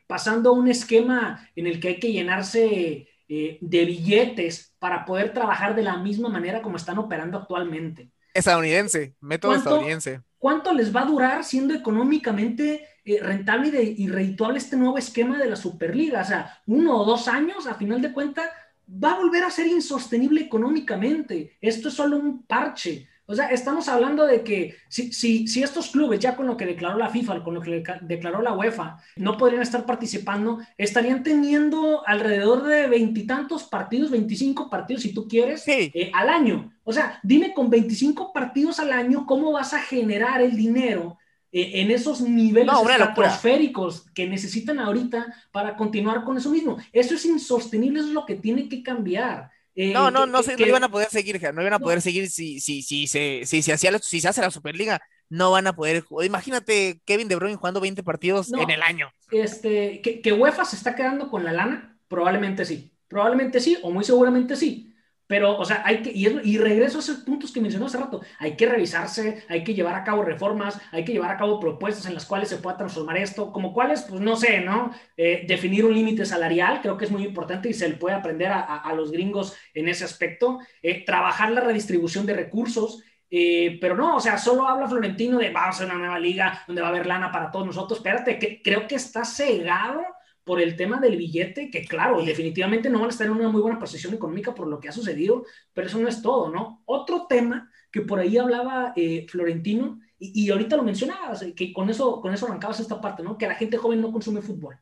pasando a un esquema en el que hay que llenarse de billetes para poder trabajar de la misma manera como están operando actualmente. Estadounidense, método estadounidense. ¿Cuánto les va a durar siendo económicamente rentable y, y redituable este nuevo esquema de la Superliga? O sea, uno o dos años, a final de cuentas, va a volver a ser insostenible económicamente. Esto es solo un parche. O sea, estamos hablando de que si, si, si, estos clubes, ya con lo que declaró la FIFA, con lo que declaró la UEFA, no podrían estar participando, estarían teniendo alrededor de veintitantos partidos, 25 partidos, si tú quieres, eh, al año. O sea, dime con 25 partidos al año, ¿cómo vas a generar el dinero en esos niveles atmosféricos que necesitan ahorita para continuar con eso mismo. Eso es insostenible, eso es lo que tiene que cambiar. Eh, no, no, no, se, no iban a poder seguir, no iban a poder seguir si, si, si, se, si, se hacía, si se hace la Superliga, no van a poder. Imagínate Kevin De Bruyne jugando 20 partidos en el año. Este, que, que UEFA se está quedando con la lana, probablemente sí. Probablemente sí, o muy seguramente sí. Pero, o sea, hay que, y, regreso a esos puntos que mencionó hace rato, hay que revisarse, hay que llevar a cabo reformas, hay que llevar a cabo propuestas en las cuales se pueda transformar esto, como cuáles, pues no sé, ¿no? Eh, definir un límite salarial, creo que es muy importante y se le puede aprender a, los gringos en ese aspecto, eh, trabajar la redistribución de recursos, eh, pero no, o sea, solo habla Florentino de vamos a una nueva liga donde va a haber lana para todos nosotros, espérate, que creo que está cegado por el tema del billete, que claro, definitivamente no van a estar en una muy buena posición económica por lo que ha sucedido, pero eso no es todo, ¿no? Otro tema que por ahí hablaba eh, Florentino, y, y, ahorita lo mencionabas, eh, que con eso, con eso arrancabas esta parte, ¿no? Que la gente joven no consume fútbol.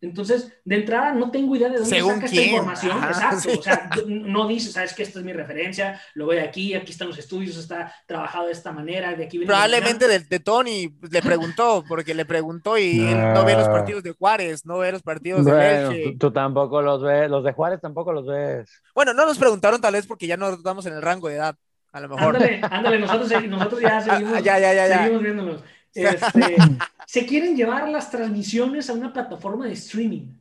Entonces, de entrada, no tengo idea de dónde saca esta información. Exacto. O sea, no dice, sabes que esta es mi referencia, lo voy aquí, aquí están los estudios, está trabajado de esta manera, de aquí Probablemente de, de, Tony le preguntó, porque le preguntó y no. no ve los partidos de Juárez, no ve los partidos de Leche. Tú, tampoco los ves, los de Juárez tampoco los ves. Bueno, no nos preguntaron tal vez porque ya no estamos en el rango de edad, a lo mejor. Ándale, ándale, nosotros, nosotros ya seguimos, ya, ya, ya, seguimos viéndolos. Este, se quieren llevar las transmisiones a una plataforma de streaming,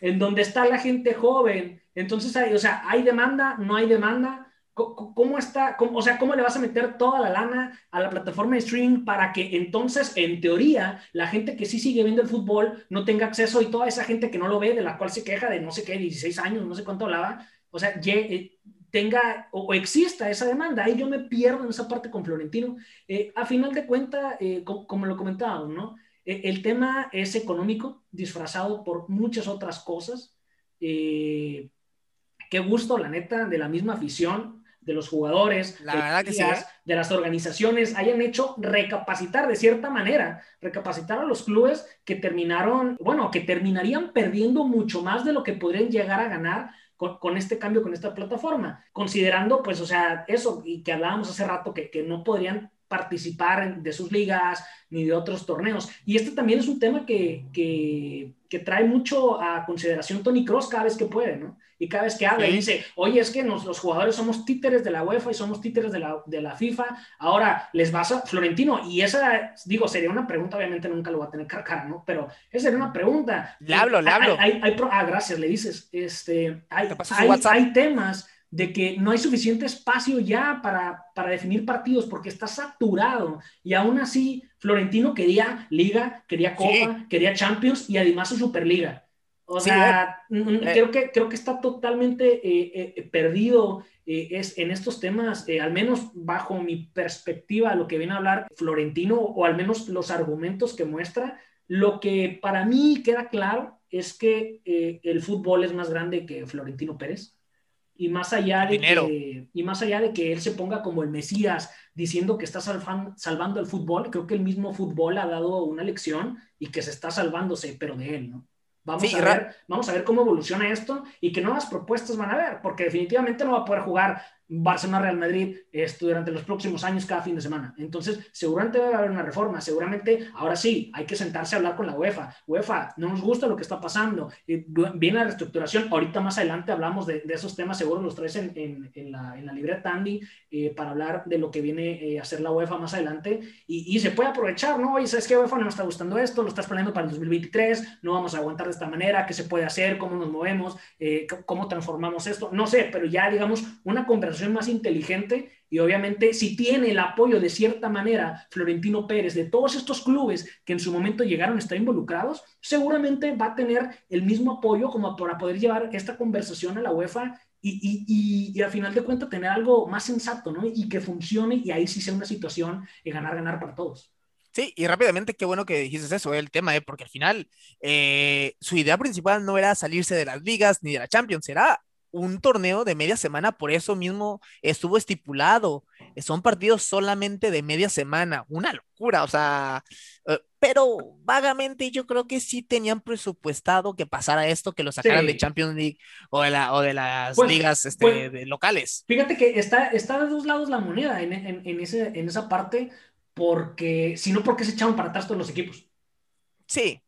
en donde está la gente joven. Entonces, hay, o sea, hay demanda, no hay demanda. ¿Cómo está? o sea, ¿cómo le vas a meter toda la lana a la plataforma de streaming para que entonces, en teoría, la gente que sí sigue viendo el fútbol no tenga acceso y toda esa gente que no lo ve, de la cual se queja de no sé qué, 16 años, no sé cuánto hablaba, o sea, eh, tenga o, exista esa demanda? Ahí yo me pierdo en esa parte con Florentino. Eh, a final de cuentas, eh, como, lo comentábamos, ¿no? el tema es económico, disfrazado por muchas otras cosas. qué gusto, la neta, de la misma afición de los jugadores, ¿eh? de, las organizaciones, hayan hecho recapacitar de cierta manera, recapacitar a los clubes que terminaron, bueno, que terminarían perdiendo mucho más de lo que podrían llegar a ganar con, este cambio, con esta plataforma, considerando, pues, o sea, eso, y que hablábamos hace rato, que, que no podrían participar de sus ligas ni de otros torneos. Y este también es un tema que, que, que trae mucho a consideración Tony Cross cada vez que puede, ¿no? Y cada vez que habla y dice, oye, es que los jugadores somos títeres de la UEFA y somos títeres de la, de la FIFA, ahora les vas a Florentino, y esa, digo, sería una pregunta, obviamente nunca lo va a tener cara, ¿no? Pero esa sería una pregunta. Le hablo, le hablo. Hay, ah, gracias, le dices, este, hay, hay temas de que no hay suficiente espacio ya para, para definir partidos porque está saturado y aún así Florentino quería liga, quería copa, quería Champions y además su Superliga. O sea, eh. creo, que, creo que está totalmente eh, eh, perdido es, en estos temas, al menos bajo mi perspectiva, lo que viene a hablar Florentino, o al menos los argumentos que muestra. Lo que para mí queda claro es que el fútbol es más grande que Florentino Pérez. Y más, allá de que, y más allá de que él se ponga como el Mesías diciendo que está salvando el fútbol, creo que el mismo fútbol ha dado una lección y que se está salvándose, pero de él, ¿no? Vamos, a ver, vamos a ver cómo evoluciona esto y qué nuevas propuestas van a haber, porque definitivamente no va a poder jugar Barcelona-Real Madrid esto durante los próximos años cada fin de semana. Entonces, seguramente va a haber una reforma, seguramente, ahora sí, hay que sentarse a hablar con la UEFA. UEFA, no nos gusta lo que está pasando, viene la reestructuración, ahorita más adelante hablamos de, esos temas, seguro los traes en, la, en la, eh, para hablar de lo que viene eh, a hacer la UEFA más adelante y, se puede aprovechar, ¿no? Y sabes que UEFA no nos está gustando esto, lo estás planeando para el 2023, no vamos a aguantar de esta manera, qué se puede hacer, cómo nos movemos, eh, cómo transformamos esto, no sé, pero ya digamos una conversación más inteligente y obviamente si tiene el apoyo de cierta manera Florentino Pérez de todos estos clubes que en su momento llegaron a estar involucrados, seguramente va a tener el mismo apoyo como para poder llevar esta conversación a la UEFA y, y, y, al final de cuentas tener algo más sensato, ¿no? Y que funcione y ahí sí sea una situación de ganar, ganar para todos. Sí, y rápidamente, qué bueno que dijiste eso, el tema, ¿eh? porque al final eh, su idea principal no era salirse de las ligas ni de la Champions, era un torneo de media semana, por eso mismo estuvo estipulado. Son partidos solamente de media semana, una locura, o sea, eh, pero vagamente yo creo que sí tenían presupuestado que pasara esto, que lo sacaran de Champions League o de, la, o de las pues, ligas este, pues, locales. Fíjate que está, está de dos lados la moneda en, en, ese, en esa parte, porque si no, porque se echaron para atrás todos los equipos. Sí,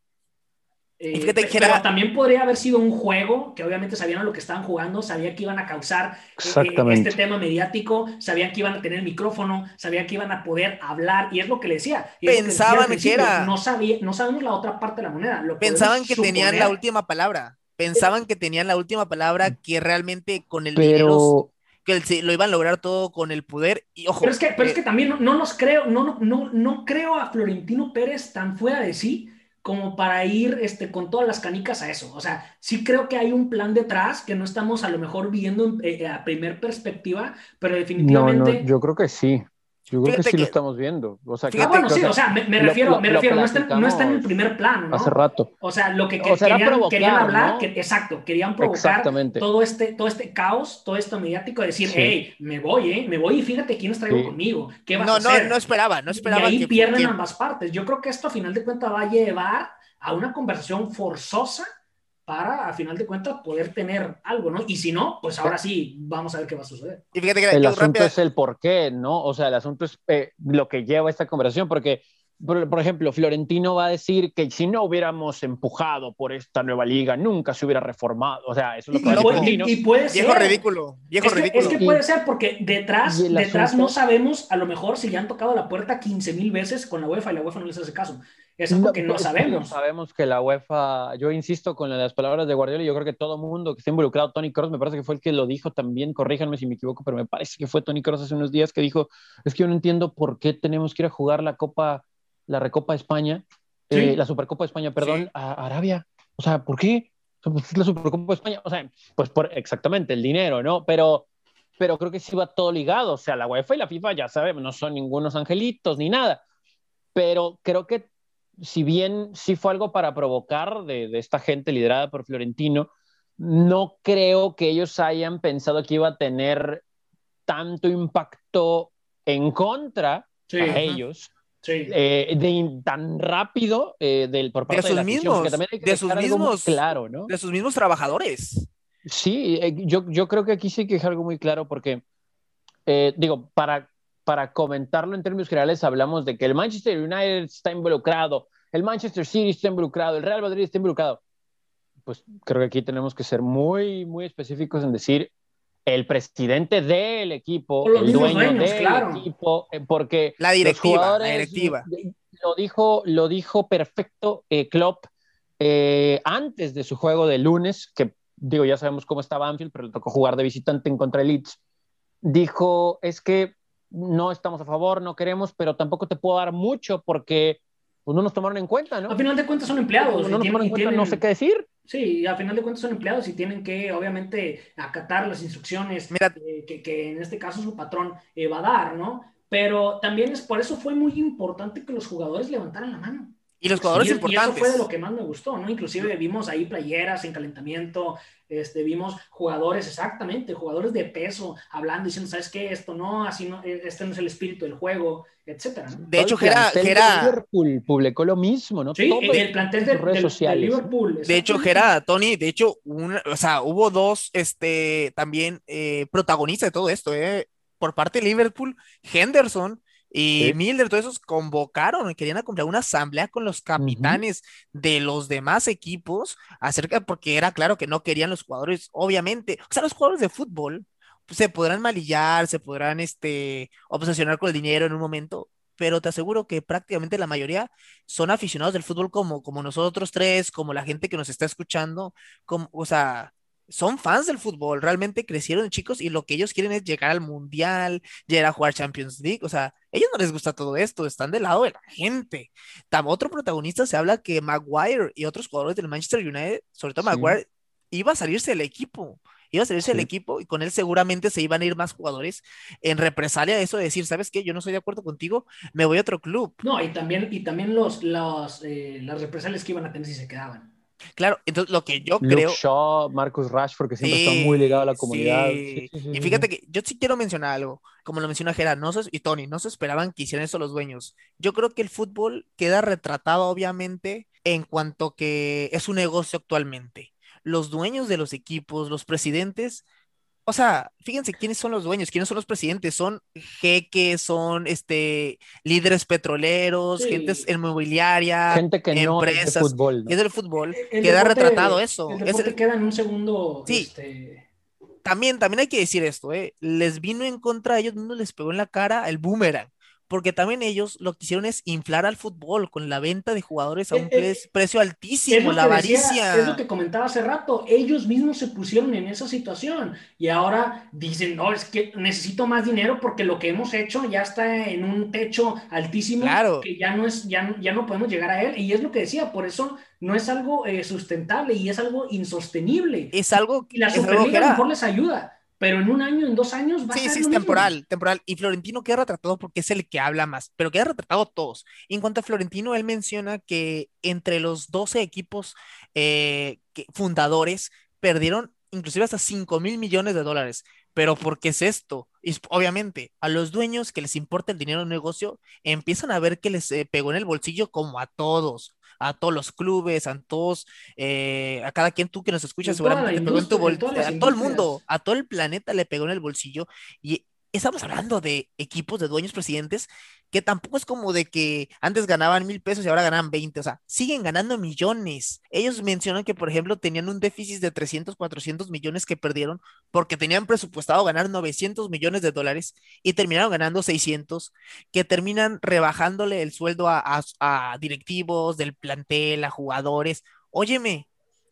eh, pero también podría haber sido un juego que obviamente sabían lo que estaban jugando, sabían que iban a causar eh, eh, este tema mediático, sabían que iban a tener micrófono, sabían que iban a poder hablar, y es lo que le decía. Pensaban que, era. No, sabía, no sabemos la otra parte de la moneda. Pensaban que tenían la última palabra. Pensaban que tenían la última palabra, que realmente con el pero... que lo iban a lograr todo con el poder. Y ojo. Pero es que, pero es que también no, no los creo, no, no, no creo a Florentino Pérez tan fuera de sí como para ir este, con todas las canicas a eso. O sea, sí creo que hay un plan detrás que no estamos a lo mejor viendo eh, a primer perspectiva, pero definitivamente... No, yo creo que sí. Yo creo que sí lo estamos viendo. O sea, ah, bueno, sí, o sea, me, refiero, me refiero, no está, no está, en el primer plano, ¿no? Hace rato. O sea, lo que, querían, querían, hablar, que, exacto, querían provocar todo este, todo este caos, todo esto mediático, decir, hey, me voy, ¿eh? Me voy y fíjate quiénes traigo conmigo, qué vas no, a hacer. No, no esperaba, no esperaba. Y ahí pierden ambas partes. Yo creo que esto, a final de cuentas, va a llevar a una conversación forzosa para, a final de cuentas, poder tener algo, ¿no? Y si no, pues ahora sí, vamos a ver qué va a suceder. Y fíjate que el asunto es el por qué, ¿no? O sea, el asunto es eh, lo que lleva a esta conversación, porque, por, ejemplo, Florentino va a decir que si no hubiéramos empujado por esta nueva liga, nunca se hubiera reformado. O sea, eso es lo que va a decir Y, puede ser. Viejo ridículo, viejo es que, ridículo. Es que puede ser porque detrás, detrás no sabemos, a lo mejor, si ya han tocado la puerta 15 mil veces con la UEFA y la UEFA no les hace caso. Es algo No, que no sabemos. Sabemos que la UEFA, yo insisto con las palabras de Guardiola, y yo creo que todo mundo que está involucrado, Tony Kroos, me parece que fue el que lo dijo también, corríjanme si me equivoco, pero me parece que fue Tony Kroos hace unos días que dijo, es que yo no entiendo por qué tenemos que ir a jugar la Copa, la Recopa España, Sí. eh, la Supercopa España, perdón, Sí. a Arabia. O sea, ¿por qué? Pues, es la Supercopa España, o sea, pues por exactamente el dinero, ¿no? Pero, pero creo que sí va todo ligado, o sea, la UEFA y la FIFA ya sabemos, no son ningunos angelitos ni nada, pero creo que si bien sí fue algo para provocar de, de, esta gente liderada por Florentino, no creo que ellos hayan pensado que iba a tener tanto impacto en contra Sí. a ellos Sí. eh, de, tan rápido eh, del, por parte De de, sus la mismos, porque también hay que de sus mismos- claro, ¿no? De sus mismos trabajadores. Sí, eh, yo, yo creo que aquí sí que dejar algo muy claro porque, digo, para, para comentarlo en términos generales, hablamos de que el Manchester United está involucrado, el Manchester City está involucrado, el Real Madrid está involucrado. Pues creo que aquí tenemos que ser muy, muy específicos en decir el presidente del equipo, el dueño del claro. equipo, eh, porque La directiva. Lo dijo, lo dijo perfecto eh, Klopp eh, antes de su juego de lunes, que digo, ya sabemos cómo estaba Anfield, pero le tocó jugar de visitante en contra el Leeds. Dijo, es que no estamos a favor, no queremos, pero tampoco te puedo dar mucho porque pues, no nos tomaron en cuenta, ¿no? A final de cuentas son empleados. No nos tienen- tomaron en cuenta, no sé qué decir. Sí, a final de cuentas son empleados y tienen que, obviamente, acatar las instrucciones Mira. eh, que, que en este caso su patrón eh, va a dar, ¿no? Pero también es por eso fue muy importante que los jugadores levantaran la mano. Y los jugadores y, y importantes. eso fue de lo que más me gustó, ¿no? Inclusive vimos ahí playeras en calentamiento, este, vimos jugadores, exactamente, jugadores de peso, hablando, diciendo, ¿sabes qué? Esto no, así no, eh, este no es el espíritu del juego, etcétera, ¿no? De hecho, de Gera, Liverpool publicó lo mismo, ¿no? Sí, Todo el plantel de, redes del- de sociales. Liverpool. de hecho. Gera, Tony, de hecho, una- o sea, hubo dos, este, también eh, protagonistas de todo esto, eh, por parte de Liverpool, Henderson y Sí. Milner, todos esos convocaron y querían comprar una asamblea con los capitanes de los demás equipos acerca, porque era claro que no querían los jugadores, obviamente, o sea, los jugadores de fútbol pues, se podrán malillar, se podrán, este, obsesionar con el dinero en un momento, pero te aseguro que prácticamente la mayoría son aficionados del fútbol como, como nosotros tres, como la gente que nos está escuchando, como, o sea, son fans del fútbol, realmente crecieron chicos y lo que ellos quieren es llegar al mundial, llegar a jugar Champions League, o sea, a ellos no les gusta todo esto, están del lado de la gente. Tam- otro protagonista se habla que Maguire y otros jugadores del Manchester United, sobre todo Sí. Maguire, iba a salirse del equipo. Iba a salirse del equipo y con él seguramente se iban a ir más jugadores en represalia de eso de decir, ¿sabes qué? Yo no estoy de acuerdo contigo, me voy a otro club. No, y también, y también los, los, eh, las represalias que iban a tener si se quedaban. Claro, entonces lo que yo Luke creo... Shaw, Marcus Rashford, que siempre está muy ligado a la comunidad. Sí, sí, y fíjate que yo sí quiero mencionar algo, como lo menciona Gerard, no se, y Tony, no se esperaban que hicieran eso los dueños. Yo creo que el fútbol queda retratado obviamente en cuanto que es un negocio actualmente. Los dueños de los equipos, los presidentes, o sea, fíjense quiénes son los dueños, quiénes son los presidentes, son jeques, son este líderes petroleros, Sí. gentes inmobiliaria, Gente que no es de empresas, fútbol. ¿no? es del fútbol, El queda deporte- retratado eso. El Es deporte el- queda en un segundo. Sí. este, también, también hay que decir esto, ¿eh? Les vino en contra a ellos mismos, les pegó en la cara el boomerang, porque también ellos lo que hicieron es inflar al fútbol con la venta de jugadores a un Eh, eh, pre- precio altísimo, la que decía- avaricia. es lo que comentaba hace rato. Ellos mismos se pusieron en esa situación y ahora dicen, no, es que necesito más dinero porque lo que hemos hecho ya está en un techo altísimo Claro. que ya no, es, ya, ya no podemos llegar a él. Y es lo que decía, por eso no es algo eh, sustentable y es algo insostenible. Es algo, Y la Superliga que a lo mejor les ayuda, pero en un año, en dos años va a Sí, ser sí, lo es mismo. temporal, temporal. Y Florentino queda retratado porque es el que habla más, pero queda retratado todos. Y en cuanto a Florentino, él menciona que entre los 12 equipos eh, que- fundadores perdieron inclusive hasta 5 mil millones de dólares. Pero ¿por qué es esto? Y obviamente, a los dueños que les importa el dinero de un negocio, empiezan a ver que les eh, pegó en el bolsillo como a todos. A todos los clubes, a todos, eh, a cada quien tú que nos escuchas, seguramente te pegó en tu bolsillo, a todo el mundo, a todo el planeta le pegó en el bolsillo y estamos hablando de equipos de dueños presidentes que tampoco es como de que antes ganaban mil pesos y ahora ganan 20, o sea, siguen ganando millones. Ellos mencionan que, por ejemplo, tenían un déficit de 300, 400 millones que perdieron porque tenían presupuestado ganar 900 millones de dólares y terminaron ganando 600, que terminan rebajándole el sueldo a, directivos del plantel, a jugadores. Óyeme,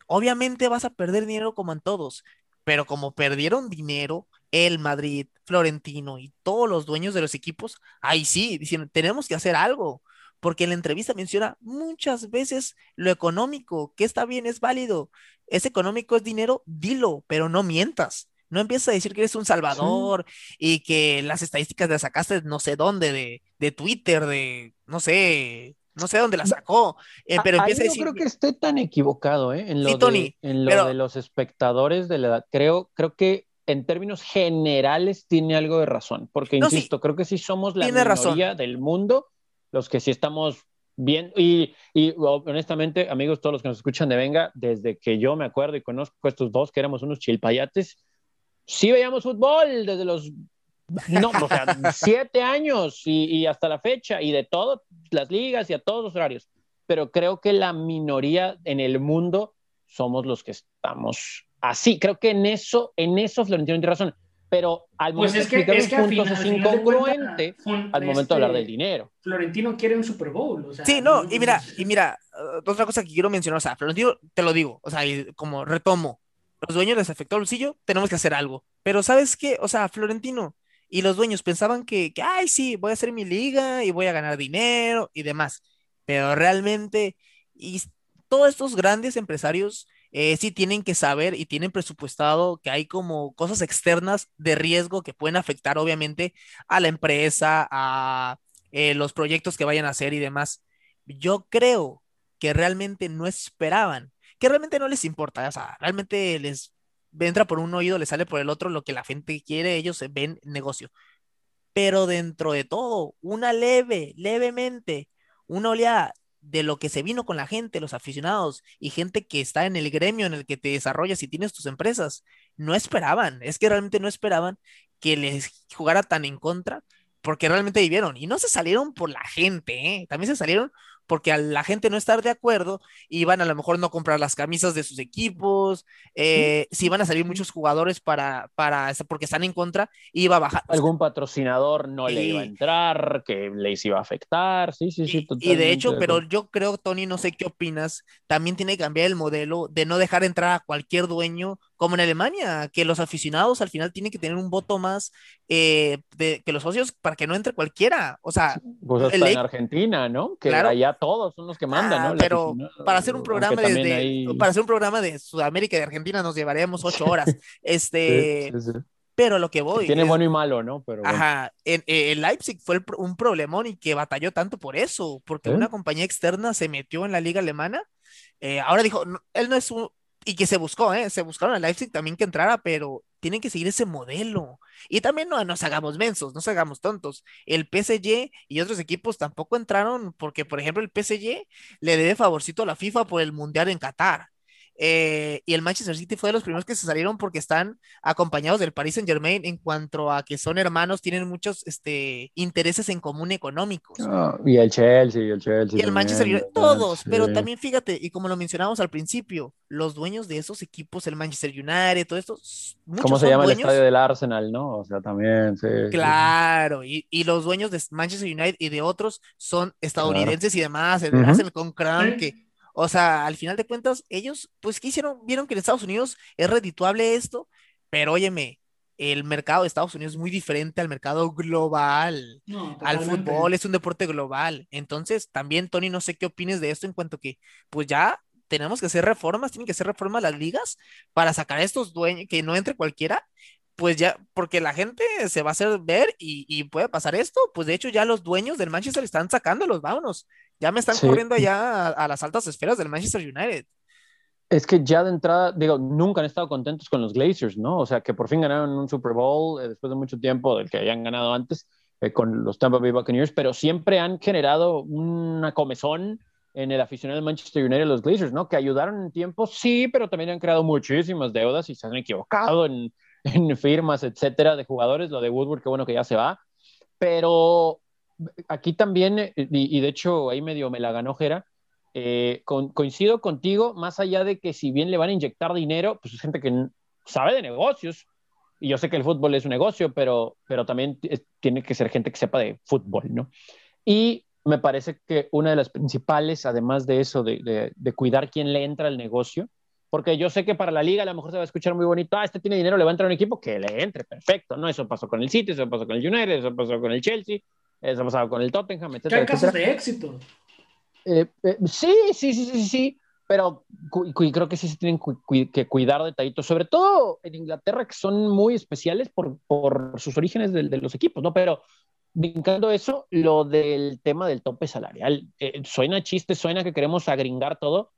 obviamente vas a perder dinero como en todos, pero como perdieron dinero, el Madrid, Florentino y todos los dueños de los equipos, ahí sí, diciendo, tenemos que hacer algo, porque en la entrevista menciona muchas veces lo económico, que está bien, es válido, es económico, es dinero, dilo, pero no mientas. No empieces a decir que eres un salvador sí. y que las estadísticas las sacaste no sé dónde, de, de Twitter, de, no sé, no sé dónde la sacó, eh, pero empieza a decir. No creo que esté tan equivocado, ¿eh? En lo, Sí, Tony, de, en lo pero- de los espectadores de la edad. Creo, creo que en términos generales tiene algo de razón, porque No, sí. insisto, creo que sí somos la Tiene razón. minoría del mundo los que sí estamos bien. Y, y honestamente, amigos, todos los que nos escuchan de Venga, desde que yo me acuerdo y conozco estos dos que éramos unos chilpayates, sí veíamos fútbol desde los no, o sea, siete años y, y, hasta la fecha y de todas las ligas y a todos los horarios. Pero creo que la minoría en el mundo somos los que estamos así. Creo que en eso, en eso Florentino tiene razón. Pero al Pues momento es de que, explicar es que puntos final, es de incongruente cuentas, fun- al momento este, de hablar del dinero. Florentino quiere un Super Bowl. O sea, Sí, no, y mira, y mira, uh, otra cosa que quiero mencionar, o sea, Florentino, te lo digo, o sea, y como retomo, los dueños les afectó el bolsillo, tenemos que hacer algo. Pero ¿sabes qué? O sea, Florentino y los dueños pensaban que, que, ay, sí, voy a hacer mi liga y voy a ganar dinero y demás. Pero realmente, y todos estos grandes empresarios eh, sí tienen que saber y tienen presupuestado que hay como cosas externas de riesgo que pueden afectar obviamente a la empresa, a eh, los proyectos que vayan a hacer y demás. Yo creo que realmente no esperaban, que realmente no les importa, o sea, realmente les entra por un oído, les sale por el otro lo que la gente quiere, ellos ven negocio. Pero dentro de todo, una leve, levemente, una oleada de lo que se vino con la gente, los aficionados y gente que está en el gremio en el que te desarrollas y tienes tus empresas, no esperaban, es que realmente no esperaban que les jugara tan en contra, porque realmente vivieron y no se salieron por la gente, ¿eh? también se salieron porque a la gente no estar de acuerdo, iban a lo mejor no comprar las camisas de sus equipos, eh, si iban a salir muchos jugadores para, para, porque están en contra, iba a bajar. Algún patrocinador no le iba a entrar, que les iba a afectar. Sí, sí, sí. Y, y de hecho, pero yo creo, Tony, no sé qué opinas, también tiene que cambiar el modelo de no dejar entrar a cualquier dueño, como en Alemania, que los aficionados al final tienen que tener un voto más eh, de, que los socios para que no entre cualquiera. O sea, Pues hasta el en Argentina, ¿no? Que Claro. allá todos son los que mandan, Ah, ¿no? Pero para hacer un programa de, también de- hay- para hacer un programa de Sudamérica y de Argentina nos llevaríamos ocho horas. Este, Sí, sí, sí. pero lo que voy. Tiene es- bueno y malo, ¿no? Pero bueno. Ajá, en, en Leipzig fue el un problemón y que batalló tanto por eso, porque ¿Eh? una compañía externa se metió en la liga alemana. eh, ahora dijo, "No, él no es un, y que se buscó, ¿eh? Se buscaron a Leipzig también que entrara, pero tienen que seguir ese modelo. Y también no nos hagamos mensos, no nos hagamos tontos. El PSG y otros equipos tampoco entraron porque, por ejemplo, el PSG le debe favorcito a la FIFA por el Mundial en Qatar. Eh, y el Manchester City fue de los primeros que se salieron porque están acompañados del Paris Saint Germain en cuanto a que son hermanos, tienen muchos este, intereses en común económicos. Ah, y el Chelsea, y el Chelsea. Y el Manchester también, United, ¿verdad? todos, Sí. pero también fíjate, y como lo mencionamos al principio, los dueños de esos equipos, el Manchester United, todo esto, ¿Cómo se son llama el dueños- estadio del Arsenal, no? O sea, también, sí. sí. Claro, y, y los dueños de Manchester United y de otros son estadounidenses y demás, el Ujú. Arsenal con Crown, Sí. que, o sea, al final de cuentas, ellos, pues, ¿qué hicieron? Vieron que en Estados Unidos es redituable esto, pero óyeme, el mercado de Estados Unidos es muy diferente al mercado global. No, Al fútbol es un deporte global. Entonces, también, Tony, no sé qué opines de esto en cuanto que, pues ya tenemos que hacer reformas, tienen que hacer reformas las ligas para sacar a estos dueños, que no entre cualquiera, pues ya, porque la gente se va a hacer ver y, y puede pasar esto, pues de hecho ya los dueños del Manchester están sacándolos, vámonos, ya me están Sí. corriendo allá a, a las altas esferas del Manchester United. Es que ya de entrada, digo, nunca han estado contentos con los Glazers, ¿no? O sea, que por fin ganaron un Super Bowl eh, después de mucho tiempo del que habían ganado antes eh, con los Tampa Bay Buccaneers, pero siempre han generado una comezón en el aficionado del Manchester United, los Glazers, ¿no? Que ayudaron en tiempo, sí, pero también han creado muchísimas deudas y se han equivocado en, en firmas, etcétera, de jugadores, lo de Woodward, qué bueno que ya se va, pero aquí también, eh, y, de hecho ahí medio me la ganó Jera, eh, coincido contigo, más allá de que si bien le van a inyectar dinero, pues es gente que sabe de negocios, y yo sé que el fútbol es un negocio, pero, pero también tiene que ser gente que sepa de fútbol, ¿no? Y me parece que una de las principales, además de eso, de, de, cuidar quién le entra al negocio, porque yo sé que para la liga a lo mejor se va a escuchar muy bonito, ah, este tiene dinero, le va a entrar un equipo, que le entre, perfecto, ¿no? Eso pasó con el City, eso pasó con el United, eso pasó con el Chelsea, eso pasó con el Tottenham, etc. hay casos de éxito. Eh, eh, sí, sí, sí, sí, sí, pero creo que sí se tienen que cuidar detallitos, sobre todo en Inglaterra, que son muy especiales por, por sus orígenes de, de, los equipos, ¿no? Pero brincando eso, lo del tema del tope salarial, eh, suena chiste, suena que queremos agringar todo,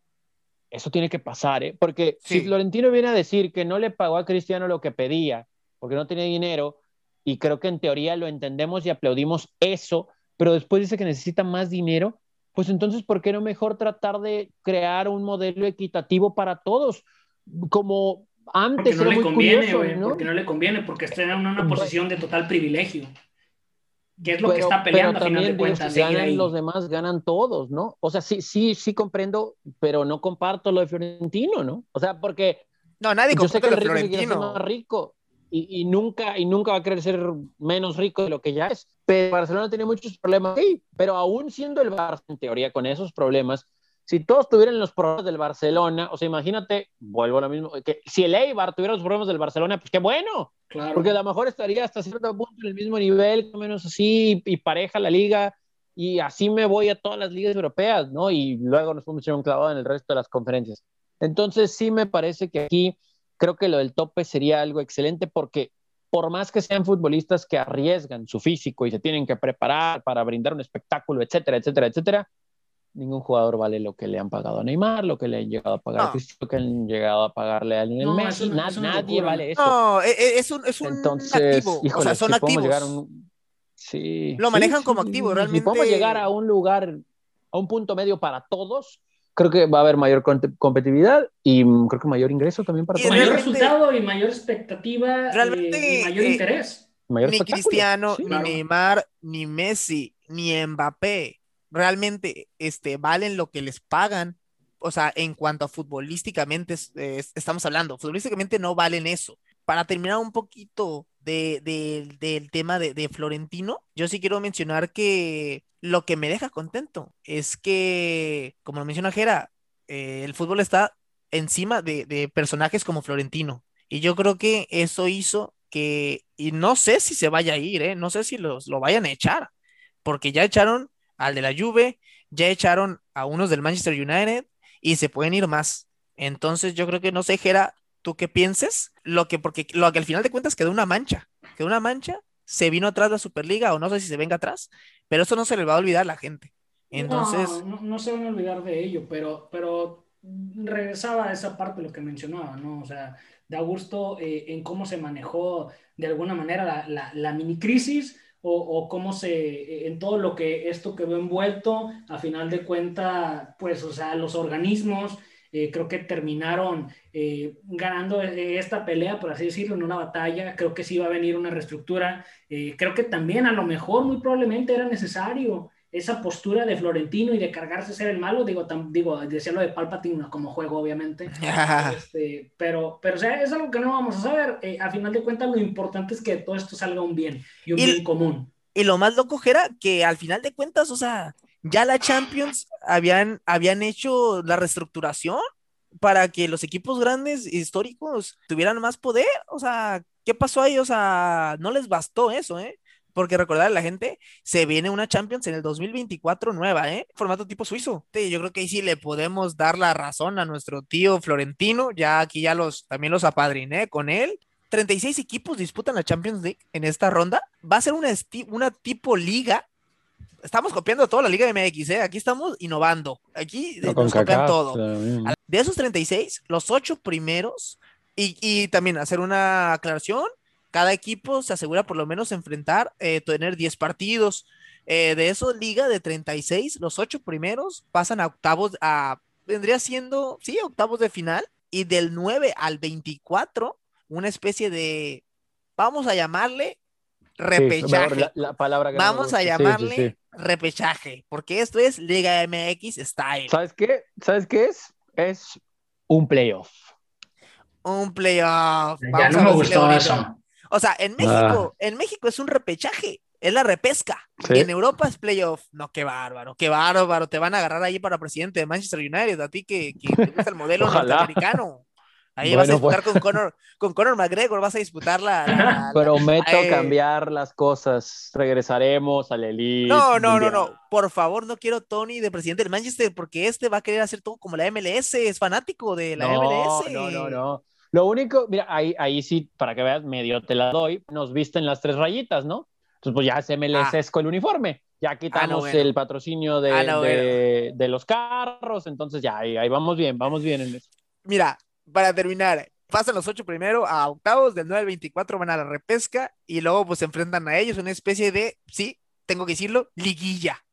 eso tiene que pasar, ¿eh? Porque si Florentino viene a decir que no le pagó a Cristiano lo que pedía, porque no tiene dinero, y creo que en teoría lo entendemos y aplaudimos eso, pero después dice que necesita más dinero, pues entonces, ¿por qué no mejor tratar de crear un modelo equitativo para todos? Como antes porque no le conviene, ¿no? Porque no le conviene, porque está en una posición de total privilegio que es lo que está peleando a final de cuentas. Si ganan los demás, ganan todos, ¿no? O sea, sí, sí, sí comprendo, pero no comparto lo de Florentino, ¿no? O sea, porque no, nadie yo sé que el rico Florentino. más rico y, y, nunca, y nunca va a querer ser menos rico de lo que ya es. Pero Barcelona tiene muchos problemas, sí, pero aún siendo el Barça, en teoría, con esos problemas, si todos tuvieran los problemas del Barcelona, o sea, imagínate, vuelvo a lo mismo, que si el Eibar tuviera los problemas del Barcelona, pues qué bueno, porque a lo mejor estaría hasta cierto punto en el mismo nivel, menos así, y, pareja la liga, y así me voy a todas las ligas europeas, ¿no? Y luego nos podemos echar un clavado en el resto de las conferencias. Entonces, sí me parece que aquí creo que lo del tope sería algo excelente porque por más que sean futbolistas que arriesgan su físico y se tienen que preparar para brindar un espectáculo, etcétera, etcétera, etcétera, ningún jugador vale lo que le han pagado a Neymar, lo que le han llegado a pagar a Cristiano, lo que han llegado a pagarle a Lionel Messi. nadie vale eso. No, e, e, es un, es un Entonces, activo. o sea, son activos. Sí, lo manejan como activo, realmente. Si podemos llegar a un lugar, a un punto medio para todos, creo que va a haber mayor competitividad y mm, creo que mayor ingreso también para todos. Mayor resultado y mayor expectativa realmente, y mayor eh, interés. ni Cristiano, ni Neymar, ni Messi, ni Mbappé realmente este, valen lo que les pagan. O sea, en cuanto a futbolísticamente estamos hablando, futbolísticamente no valen eso. Para terminar un poquito de, del tema de, Florentino, yo sí quiero mencionar que lo que me deja contento es que, como lo menciona Jera, eh, el fútbol está encima de, personajes como Florentino. Y yo creo que eso hizo que, y no sé si se vaya a ir, ¿eh? no sé si los, lo vayan a echar, porque ya echaron al de la Juve, ya echaron a unos del Manchester United y se pueden ir más. Entonces yo creo que no sé, Jera, tú qué pienses, lo que, porque lo que al final de cuentas quedó una mancha, quedó una mancha, se vino atrás la Superliga o no sé si se venga atrás, pero eso no se le va a olvidar a la gente. Entonces... No, no, se van a olvidar de ello, pero, pero regresaba a esa parte lo que mencionaba, ¿no? O sea, da gusto eh, en cómo se manejó de alguna manera la, mini crisis o, cómo se, en todo lo que esto quedó envuelto, a final de cuenta, pues, o sea, los organismos eh, creo que terminaron eh, ganando eh, esta pelea, por así decirlo, en una batalla. Creo que sí va a venir una reestructura. creo que también a lo mejor, muy probablemente era necesario esa postura de Florentino y de cargarse ser el malo, digo, digo decía lo de Palpatine como juego, obviamente, este, pero, pero o sea, es algo que no vamos a saber. Eh, a final de cuentas, lo importante es que todo esto salga un bien y un bien común. Y lo más loco era que al final de cuentas, o sea, ya la Champions habían, habían hecho la reestructuración para que los equipos grandes históricos tuvieran más poder. O sea, ¿qué pasó ahí? O sea, no les bastó eso, ¿eh? Porque recordar a la gente, se viene una Champions en el 2024 nueva, ¿eh? Formato tipo suizo. yo creo que ahí sí le podemos dar la razón a nuestro tío Florentino. Ya aquí ya los, también los apadriné con él. 36 equipos disputan la Champions League en esta ronda. Va a ser una, una tipo liga. Estamos copiando toda la Liga MX, ¿eh? Aquí estamos innovando. Aquí nos copian todo. De esos 36, los ocho primeros, y, y también hacer una aclaración, cada equipo se asegura por lo menos enfrentar, eh, tener 10 partidos. Eh, de eso, liga de 36, los 8 primeros pasan a octavos, a, vendría siendo, sí, octavos de final. Y del 9 al 24, una especie de, vamos a llamarle Sí, repechaje. la, la palabra que vamos a sí, llamarle sí. Repechaje, porque esto es Liga MX Style, ¿Sabes qué? ¿Sabes qué es? Es un playoff. un playoff. Ya vamos no me gustó eso. O sea, en México, en México es un repechaje, es la repesca. Sí. Y en Europa es playoff. No, qué bárbaro, qué bárbaro. Te van a agarrar ahí para presidente de Manchester United, a ti que, que te gusta el modelo norteamericano. Ahí vas a Bueno, disputar con Conor, con Conor McGregor, vas a disputar la. la- la- Prometo Ay. cambiar las cosas. Regresaremos a la elite. No, no, no, mundial. no. Por favor, no quiero Tony de presidente del Manchester porque este va a querer hacer todo como la MLS, es fanático de la no, MLS. No, no, no. Lo único, mira, ahí, ahí sí, para que veas, medio te la doy, nos visten las tres rayitas, ¿no? Entonces, pues ya es MLS Ah. con el uniforme. Ya quitamos bueno. el patrocinio de, Ah, no, de, de los carros, entonces ya, ahí, ahí vamos bien, vamos bien en eso. Mira, para terminar, pasan los ocho primero a octavos, del 9 al 24 van a la repesca y luego pues se enfrentan a ellos, una especie de, sí, tengo que decirlo, liguilla.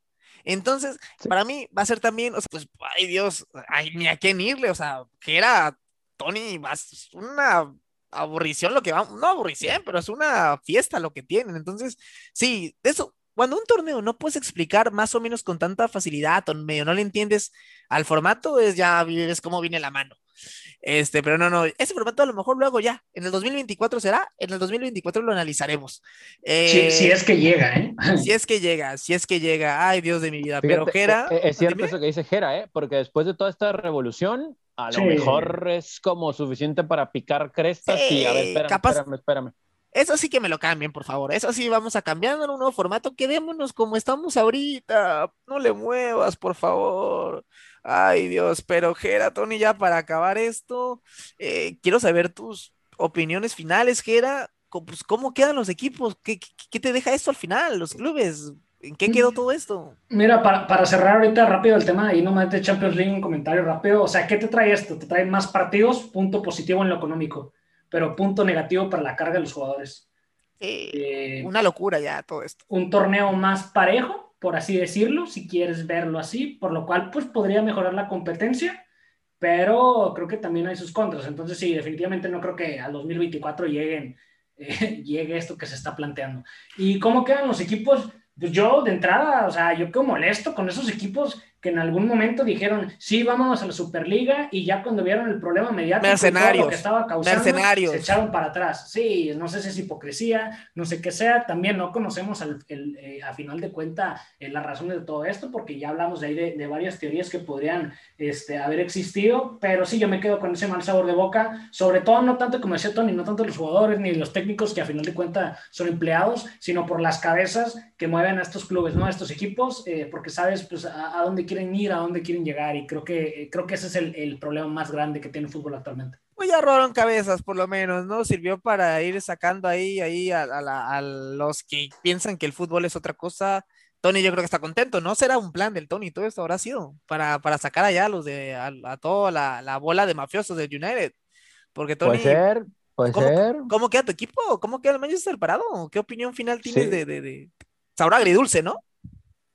Entonces, Sí. para mí va a ser también, o sea, pues, ay Dios, ay, ni a quién irle, o sea, que era Tony, vas, una aburrición lo que va, no aburrición, pero es una fiesta lo que tienen. Entonces, sí, eso, cuando un torneo no puedes explicar más o menos con tanta facilidad o medio no le entiendes al formato, es ya es como viene la mano. Este, pero no, no, ese formato a lo mejor luego ya, en el 2024 será, en el 2024 lo analizaremos. Sí, Eh, si es que llega, ¿eh? si es que llega, si es que llega, ay Dios de mi vida, pero Jera, eh, es cierto dime. eso que dice Jera, ¿eh? Porque después de toda esta revolución, a lo Sí. mejor es como suficiente para picar crestas y a ver, Sí, espérame, capaz- espérame, espérame. Eso sí que me lo cambien, por favor. Eso sí, vamos a cambiar en un nuevo formato. Quedémonos como estamos ahorita. No le muevas, por favor. Ay, Dios, pero Gera, Tony, ya para acabar esto, eh, quiero saber tus opiniones finales, Gera. Pues, ¿Cómo quedan los equipos? ¿Qué, qué, qué te deja esto al final? ¿Los clubes? ¿En qué quedó todo esto? Mira, para, para cerrar ahorita rápido el tema, ahí nomás de Champions League, un comentario rápido. O sea, ¿qué te trae esto? Te trae más partidos, punto positivo en lo económico, pero punto negativo para la carga de los jugadores. Eh, una locura ya todo esto. un torneo más parejo, por así decirlo, si quieres verlo así, por lo cual pues podría mejorar la competencia, pero creo que también hay sus contras. Entonces sí, definitivamente no creo que al 2024 lleguen, eh, llegue esto que se está planteando. ¿Y cómo quedan los equipos? Pues yo de entrada, o sea, yo quedo molesto con esos equipos que en algún momento dijeron, sí, vámonos a la Superliga y ya cuando vieron el problema mediático Mercenarios, lo que estaba causando, mercenarios. se echaron para atrás. Sí, no sé si es hipocresía, no sé qué sea. También no conocemos al, el, eh, a final de cuenta eh, las razones de todo esto, porque ya hablamos de ahí de, de varias teorías que podrían este, haber existido, pero sí, yo me quedo con ese mal sabor de boca, sobre todo no tanto como decía Tony, no tanto los jugadores ni los técnicos que a final de cuenta son empleados, sino por las cabezas que mueven a estos clubes, ¿no? A estos equipos, eh, porque sabes pues a, a, dónde quieren ir, a dónde quieren llegar, y creo que, eh, creo que ese es el, el problema más grande que tiene el fútbol actualmente pues ya robaron cabezas, por lo menos, ¿no? Sirvió para ir sacando ahí, ahí a, a, la, a, los que piensan que el fútbol es otra cosa. Tony yo creo que está contento, ¿no? Será un plan del Tony, todo esto habrá sido para, para sacar allá a los de, a, a toda la, la, bola de mafiosos del United. Porque Tony... Puede ser, puede ¿cómo, ser. ¿Cómo queda tu equipo? ¿Cómo queda el Manchester parado? ¿Qué opinión final tienes sí. de, de, de, sabor agridulce, no?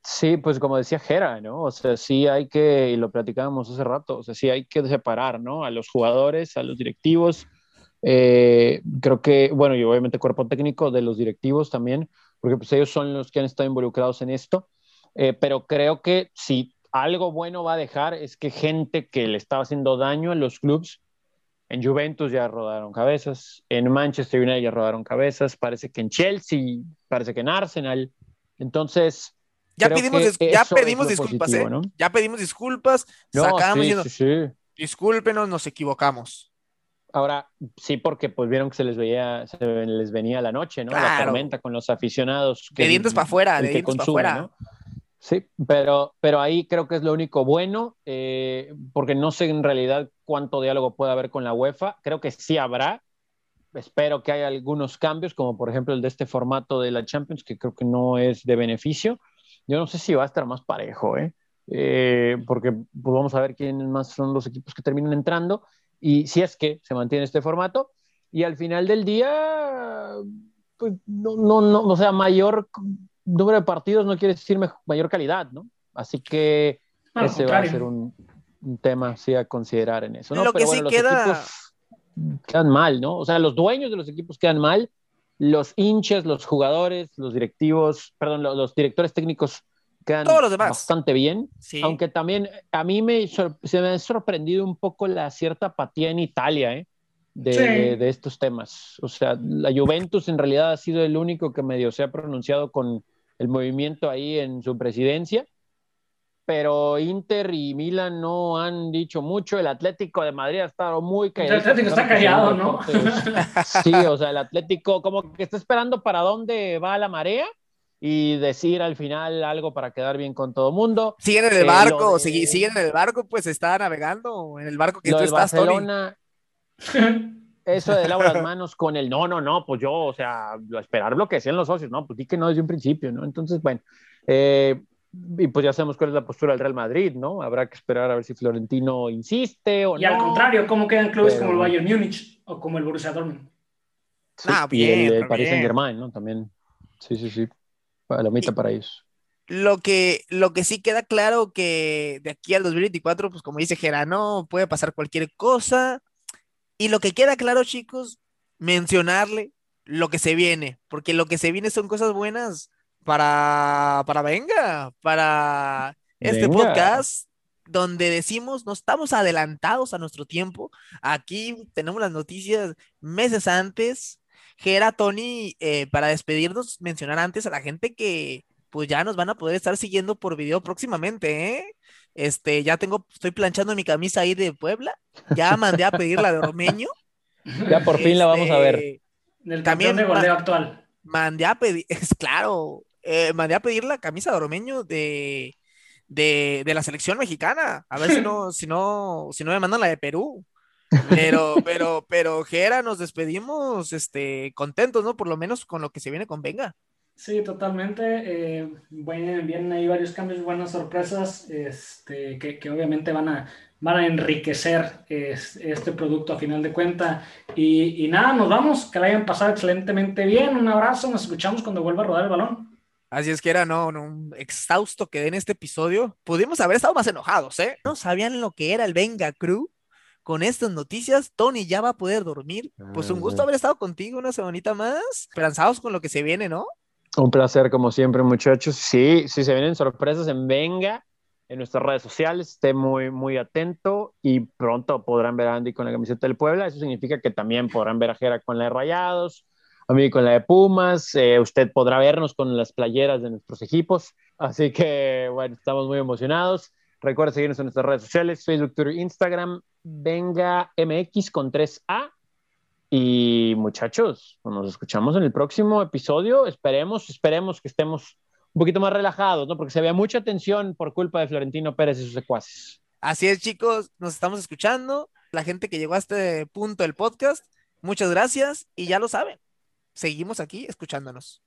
Sí, pues como decía Jera, ¿no? O sea, sí hay que, y lo platicábamos hace rato, o sea, sí hay que separar, ¿no? A los jugadores, a los directivos. Eh, creo que, bueno, y obviamente cuerpo técnico de los directivos también, porque pues ellos son los que han estado involucrados en esto. Eh, pero creo que si algo bueno va a dejar es que gente que le estaba haciendo daño a los clubes, en Juventus ya rodaron cabezas, en Manchester United ya rodaron cabezas, parece que en Chelsea, parece que en Arsenal. Entonces, ya pedimos, ya pedimos disculpas, positivo, ¿eh? ¿no? Ya pedimos disculpas, no, sacamos sí, diciendo, sí, sí. discúlpenos, nos equivocamos. Ahora, sí, porque pues vieron que se les veía, se les venía la noche, ¿no? Claro. La tormenta con los aficionados. Que, de dientes para afuera, de dientes para afuera. ¿no? Sí, pero, pero ahí creo que es lo único bueno, eh, porque no sé en realidad cuánto diálogo puede haber con la UEFA. Creo que sí habrá. Espero que haya algunos cambios, como por ejemplo el de este formato de la Champions, que creo que no es de beneficio. Yo no sé si va a estar más parejo, ¿eh? Eh, porque pues, vamos a ver quiénes más son los equipos que terminan entrando y si es que se mantiene este formato. Y al final del día, pues no, no, no, o sea, mayor número de partidos no quiere decir mayor calidad, ¿no? Así que no, ese va a ser un, un, tema sí a considerar en eso, ¿no? Lo Pero que bueno, sí los queda... equipos quedan mal, ¿no? O sea, los dueños de los equipos quedan mal, los hinchas, los jugadores, los directivos, perdón, los, los directores técnicos quedan Todos los demás. bastante bien. Sí. Aunque también a mí me, se me ha sorprendido un poco la cierta apatía en Italia, ¿eh? De, Sí. de- de estos temas. O sea, la Juventus en realidad ha sido el único que medio se ha pronunciado con el movimiento ahí en su presidencia. Pero Inter y Milan no han dicho mucho. El Atlético de Madrid ha estado muy callado. Atlético está callado, ¿no? Sí, o sea, el Atlético como que está esperando para dónde va la marea y decir al final algo para quedar bien con todo mundo. Siguen en el Eh, barco, de- siguen en el barco, pues está navegando en el barco que Lo tú estás, Tony. Barcelona, eso de lavo las manos con el no, no, no, pues yo, o sea, esperar lo que decían los socios, no, pues di que no desde un principio, ¿no? Entonces, bueno, eh, y pues ya sabemos cuál es la postura del Real Madrid, ¿no? Habrá que esperar a ver si Florentino insiste o Y no. al contrario, ¿cómo quedan clubes Pero- como el Bayern Múnich o como el Borussia Dortmund? Sí, Ah, y bien, el, Paris bien. Saint Germain, ¿no? También. Sí, sí, sí. Palomita Y- para ellos. Lo que, lo que sí queda claro que de aquí al 2024, pues como dice Gerano, puede pasar cualquier cosa. Y lo que queda claro, chicos, mencionarle lo que se viene, porque lo que se viene son cosas buenas para, para Venga, para este Venga. podcast donde decimos no estamos adelantados a nuestro tiempo. Aquí tenemos las noticias meses antes. Gera, Tony, eh, para despedirnos, mencionar antes a la gente que pues ya nos van a poder estar siguiendo por video próximamente, ¿eh? Este, ya tengo, estoy planchando mi camisa ahí de Puebla, ya mandé a pedir la de Ormeño. Ya por fin la vamos a ver. Este, Del También campeón de goleo actual. mandé a pedir, es claro, eh, mandé a pedir la camisa de Ormeño de, de, de la selección mexicana, a ver si no, si no, si no me mandan la de Perú. Pero, pero, pero, Gera, nos despedimos, este, contentos, ¿no? Por lo menos con lo que se viene con Venga. Sí, totalmente. eh, vienen, vienen ahí varios cambios, buenas sorpresas, este, que, que obviamente van a, van a enriquecer es- este producto a final de cuenta. Y, y nada, nos vamos, que la hayan pasado excelentemente bien. Un abrazo, nos escuchamos cuando vuelva a rodar el balón. Así es que era, no, un exhausto quedé en este episodio. Pudimos haber estado más enojados, ¿eh? No sabían lo que era el Venga Crew. Con estas noticias, Tony ya va a poder dormir. Pues un gusto Ajá. haber estado contigo una semanita más. Esperanzados con lo que se viene, ¿no? Un placer, como siempre, muchachos. Sí, si se vienen sorpresas en Venga, en nuestras redes sociales, esté muy, muy atento y pronto podrán ver a Andy con la camiseta del Puebla. Eso significa que también podrán ver a Jera con la de Rayados, a con la de Pumas. eh, usted podrá vernos con las playeras de nuestros equipos. Así que, bueno, estamos muy emocionados. Recuerda seguirnos en nuestras redes sociales, Facebook, Twitter, Instagram, Venga MX con 3A. Y muchachos, pues nos escuchamos en el próximo episodio. Esperemos, esperemos que estemos un poquito más relajados, ¿no? Porque se había mucha tensión por culpa de Florentino Pérez y sus secuaces. Así es, chicos, nos estamos escuchando. La gente que llegó a este punto del podcast, muchas gracias y ya lo saben. Seguimos aquí escuchándonos.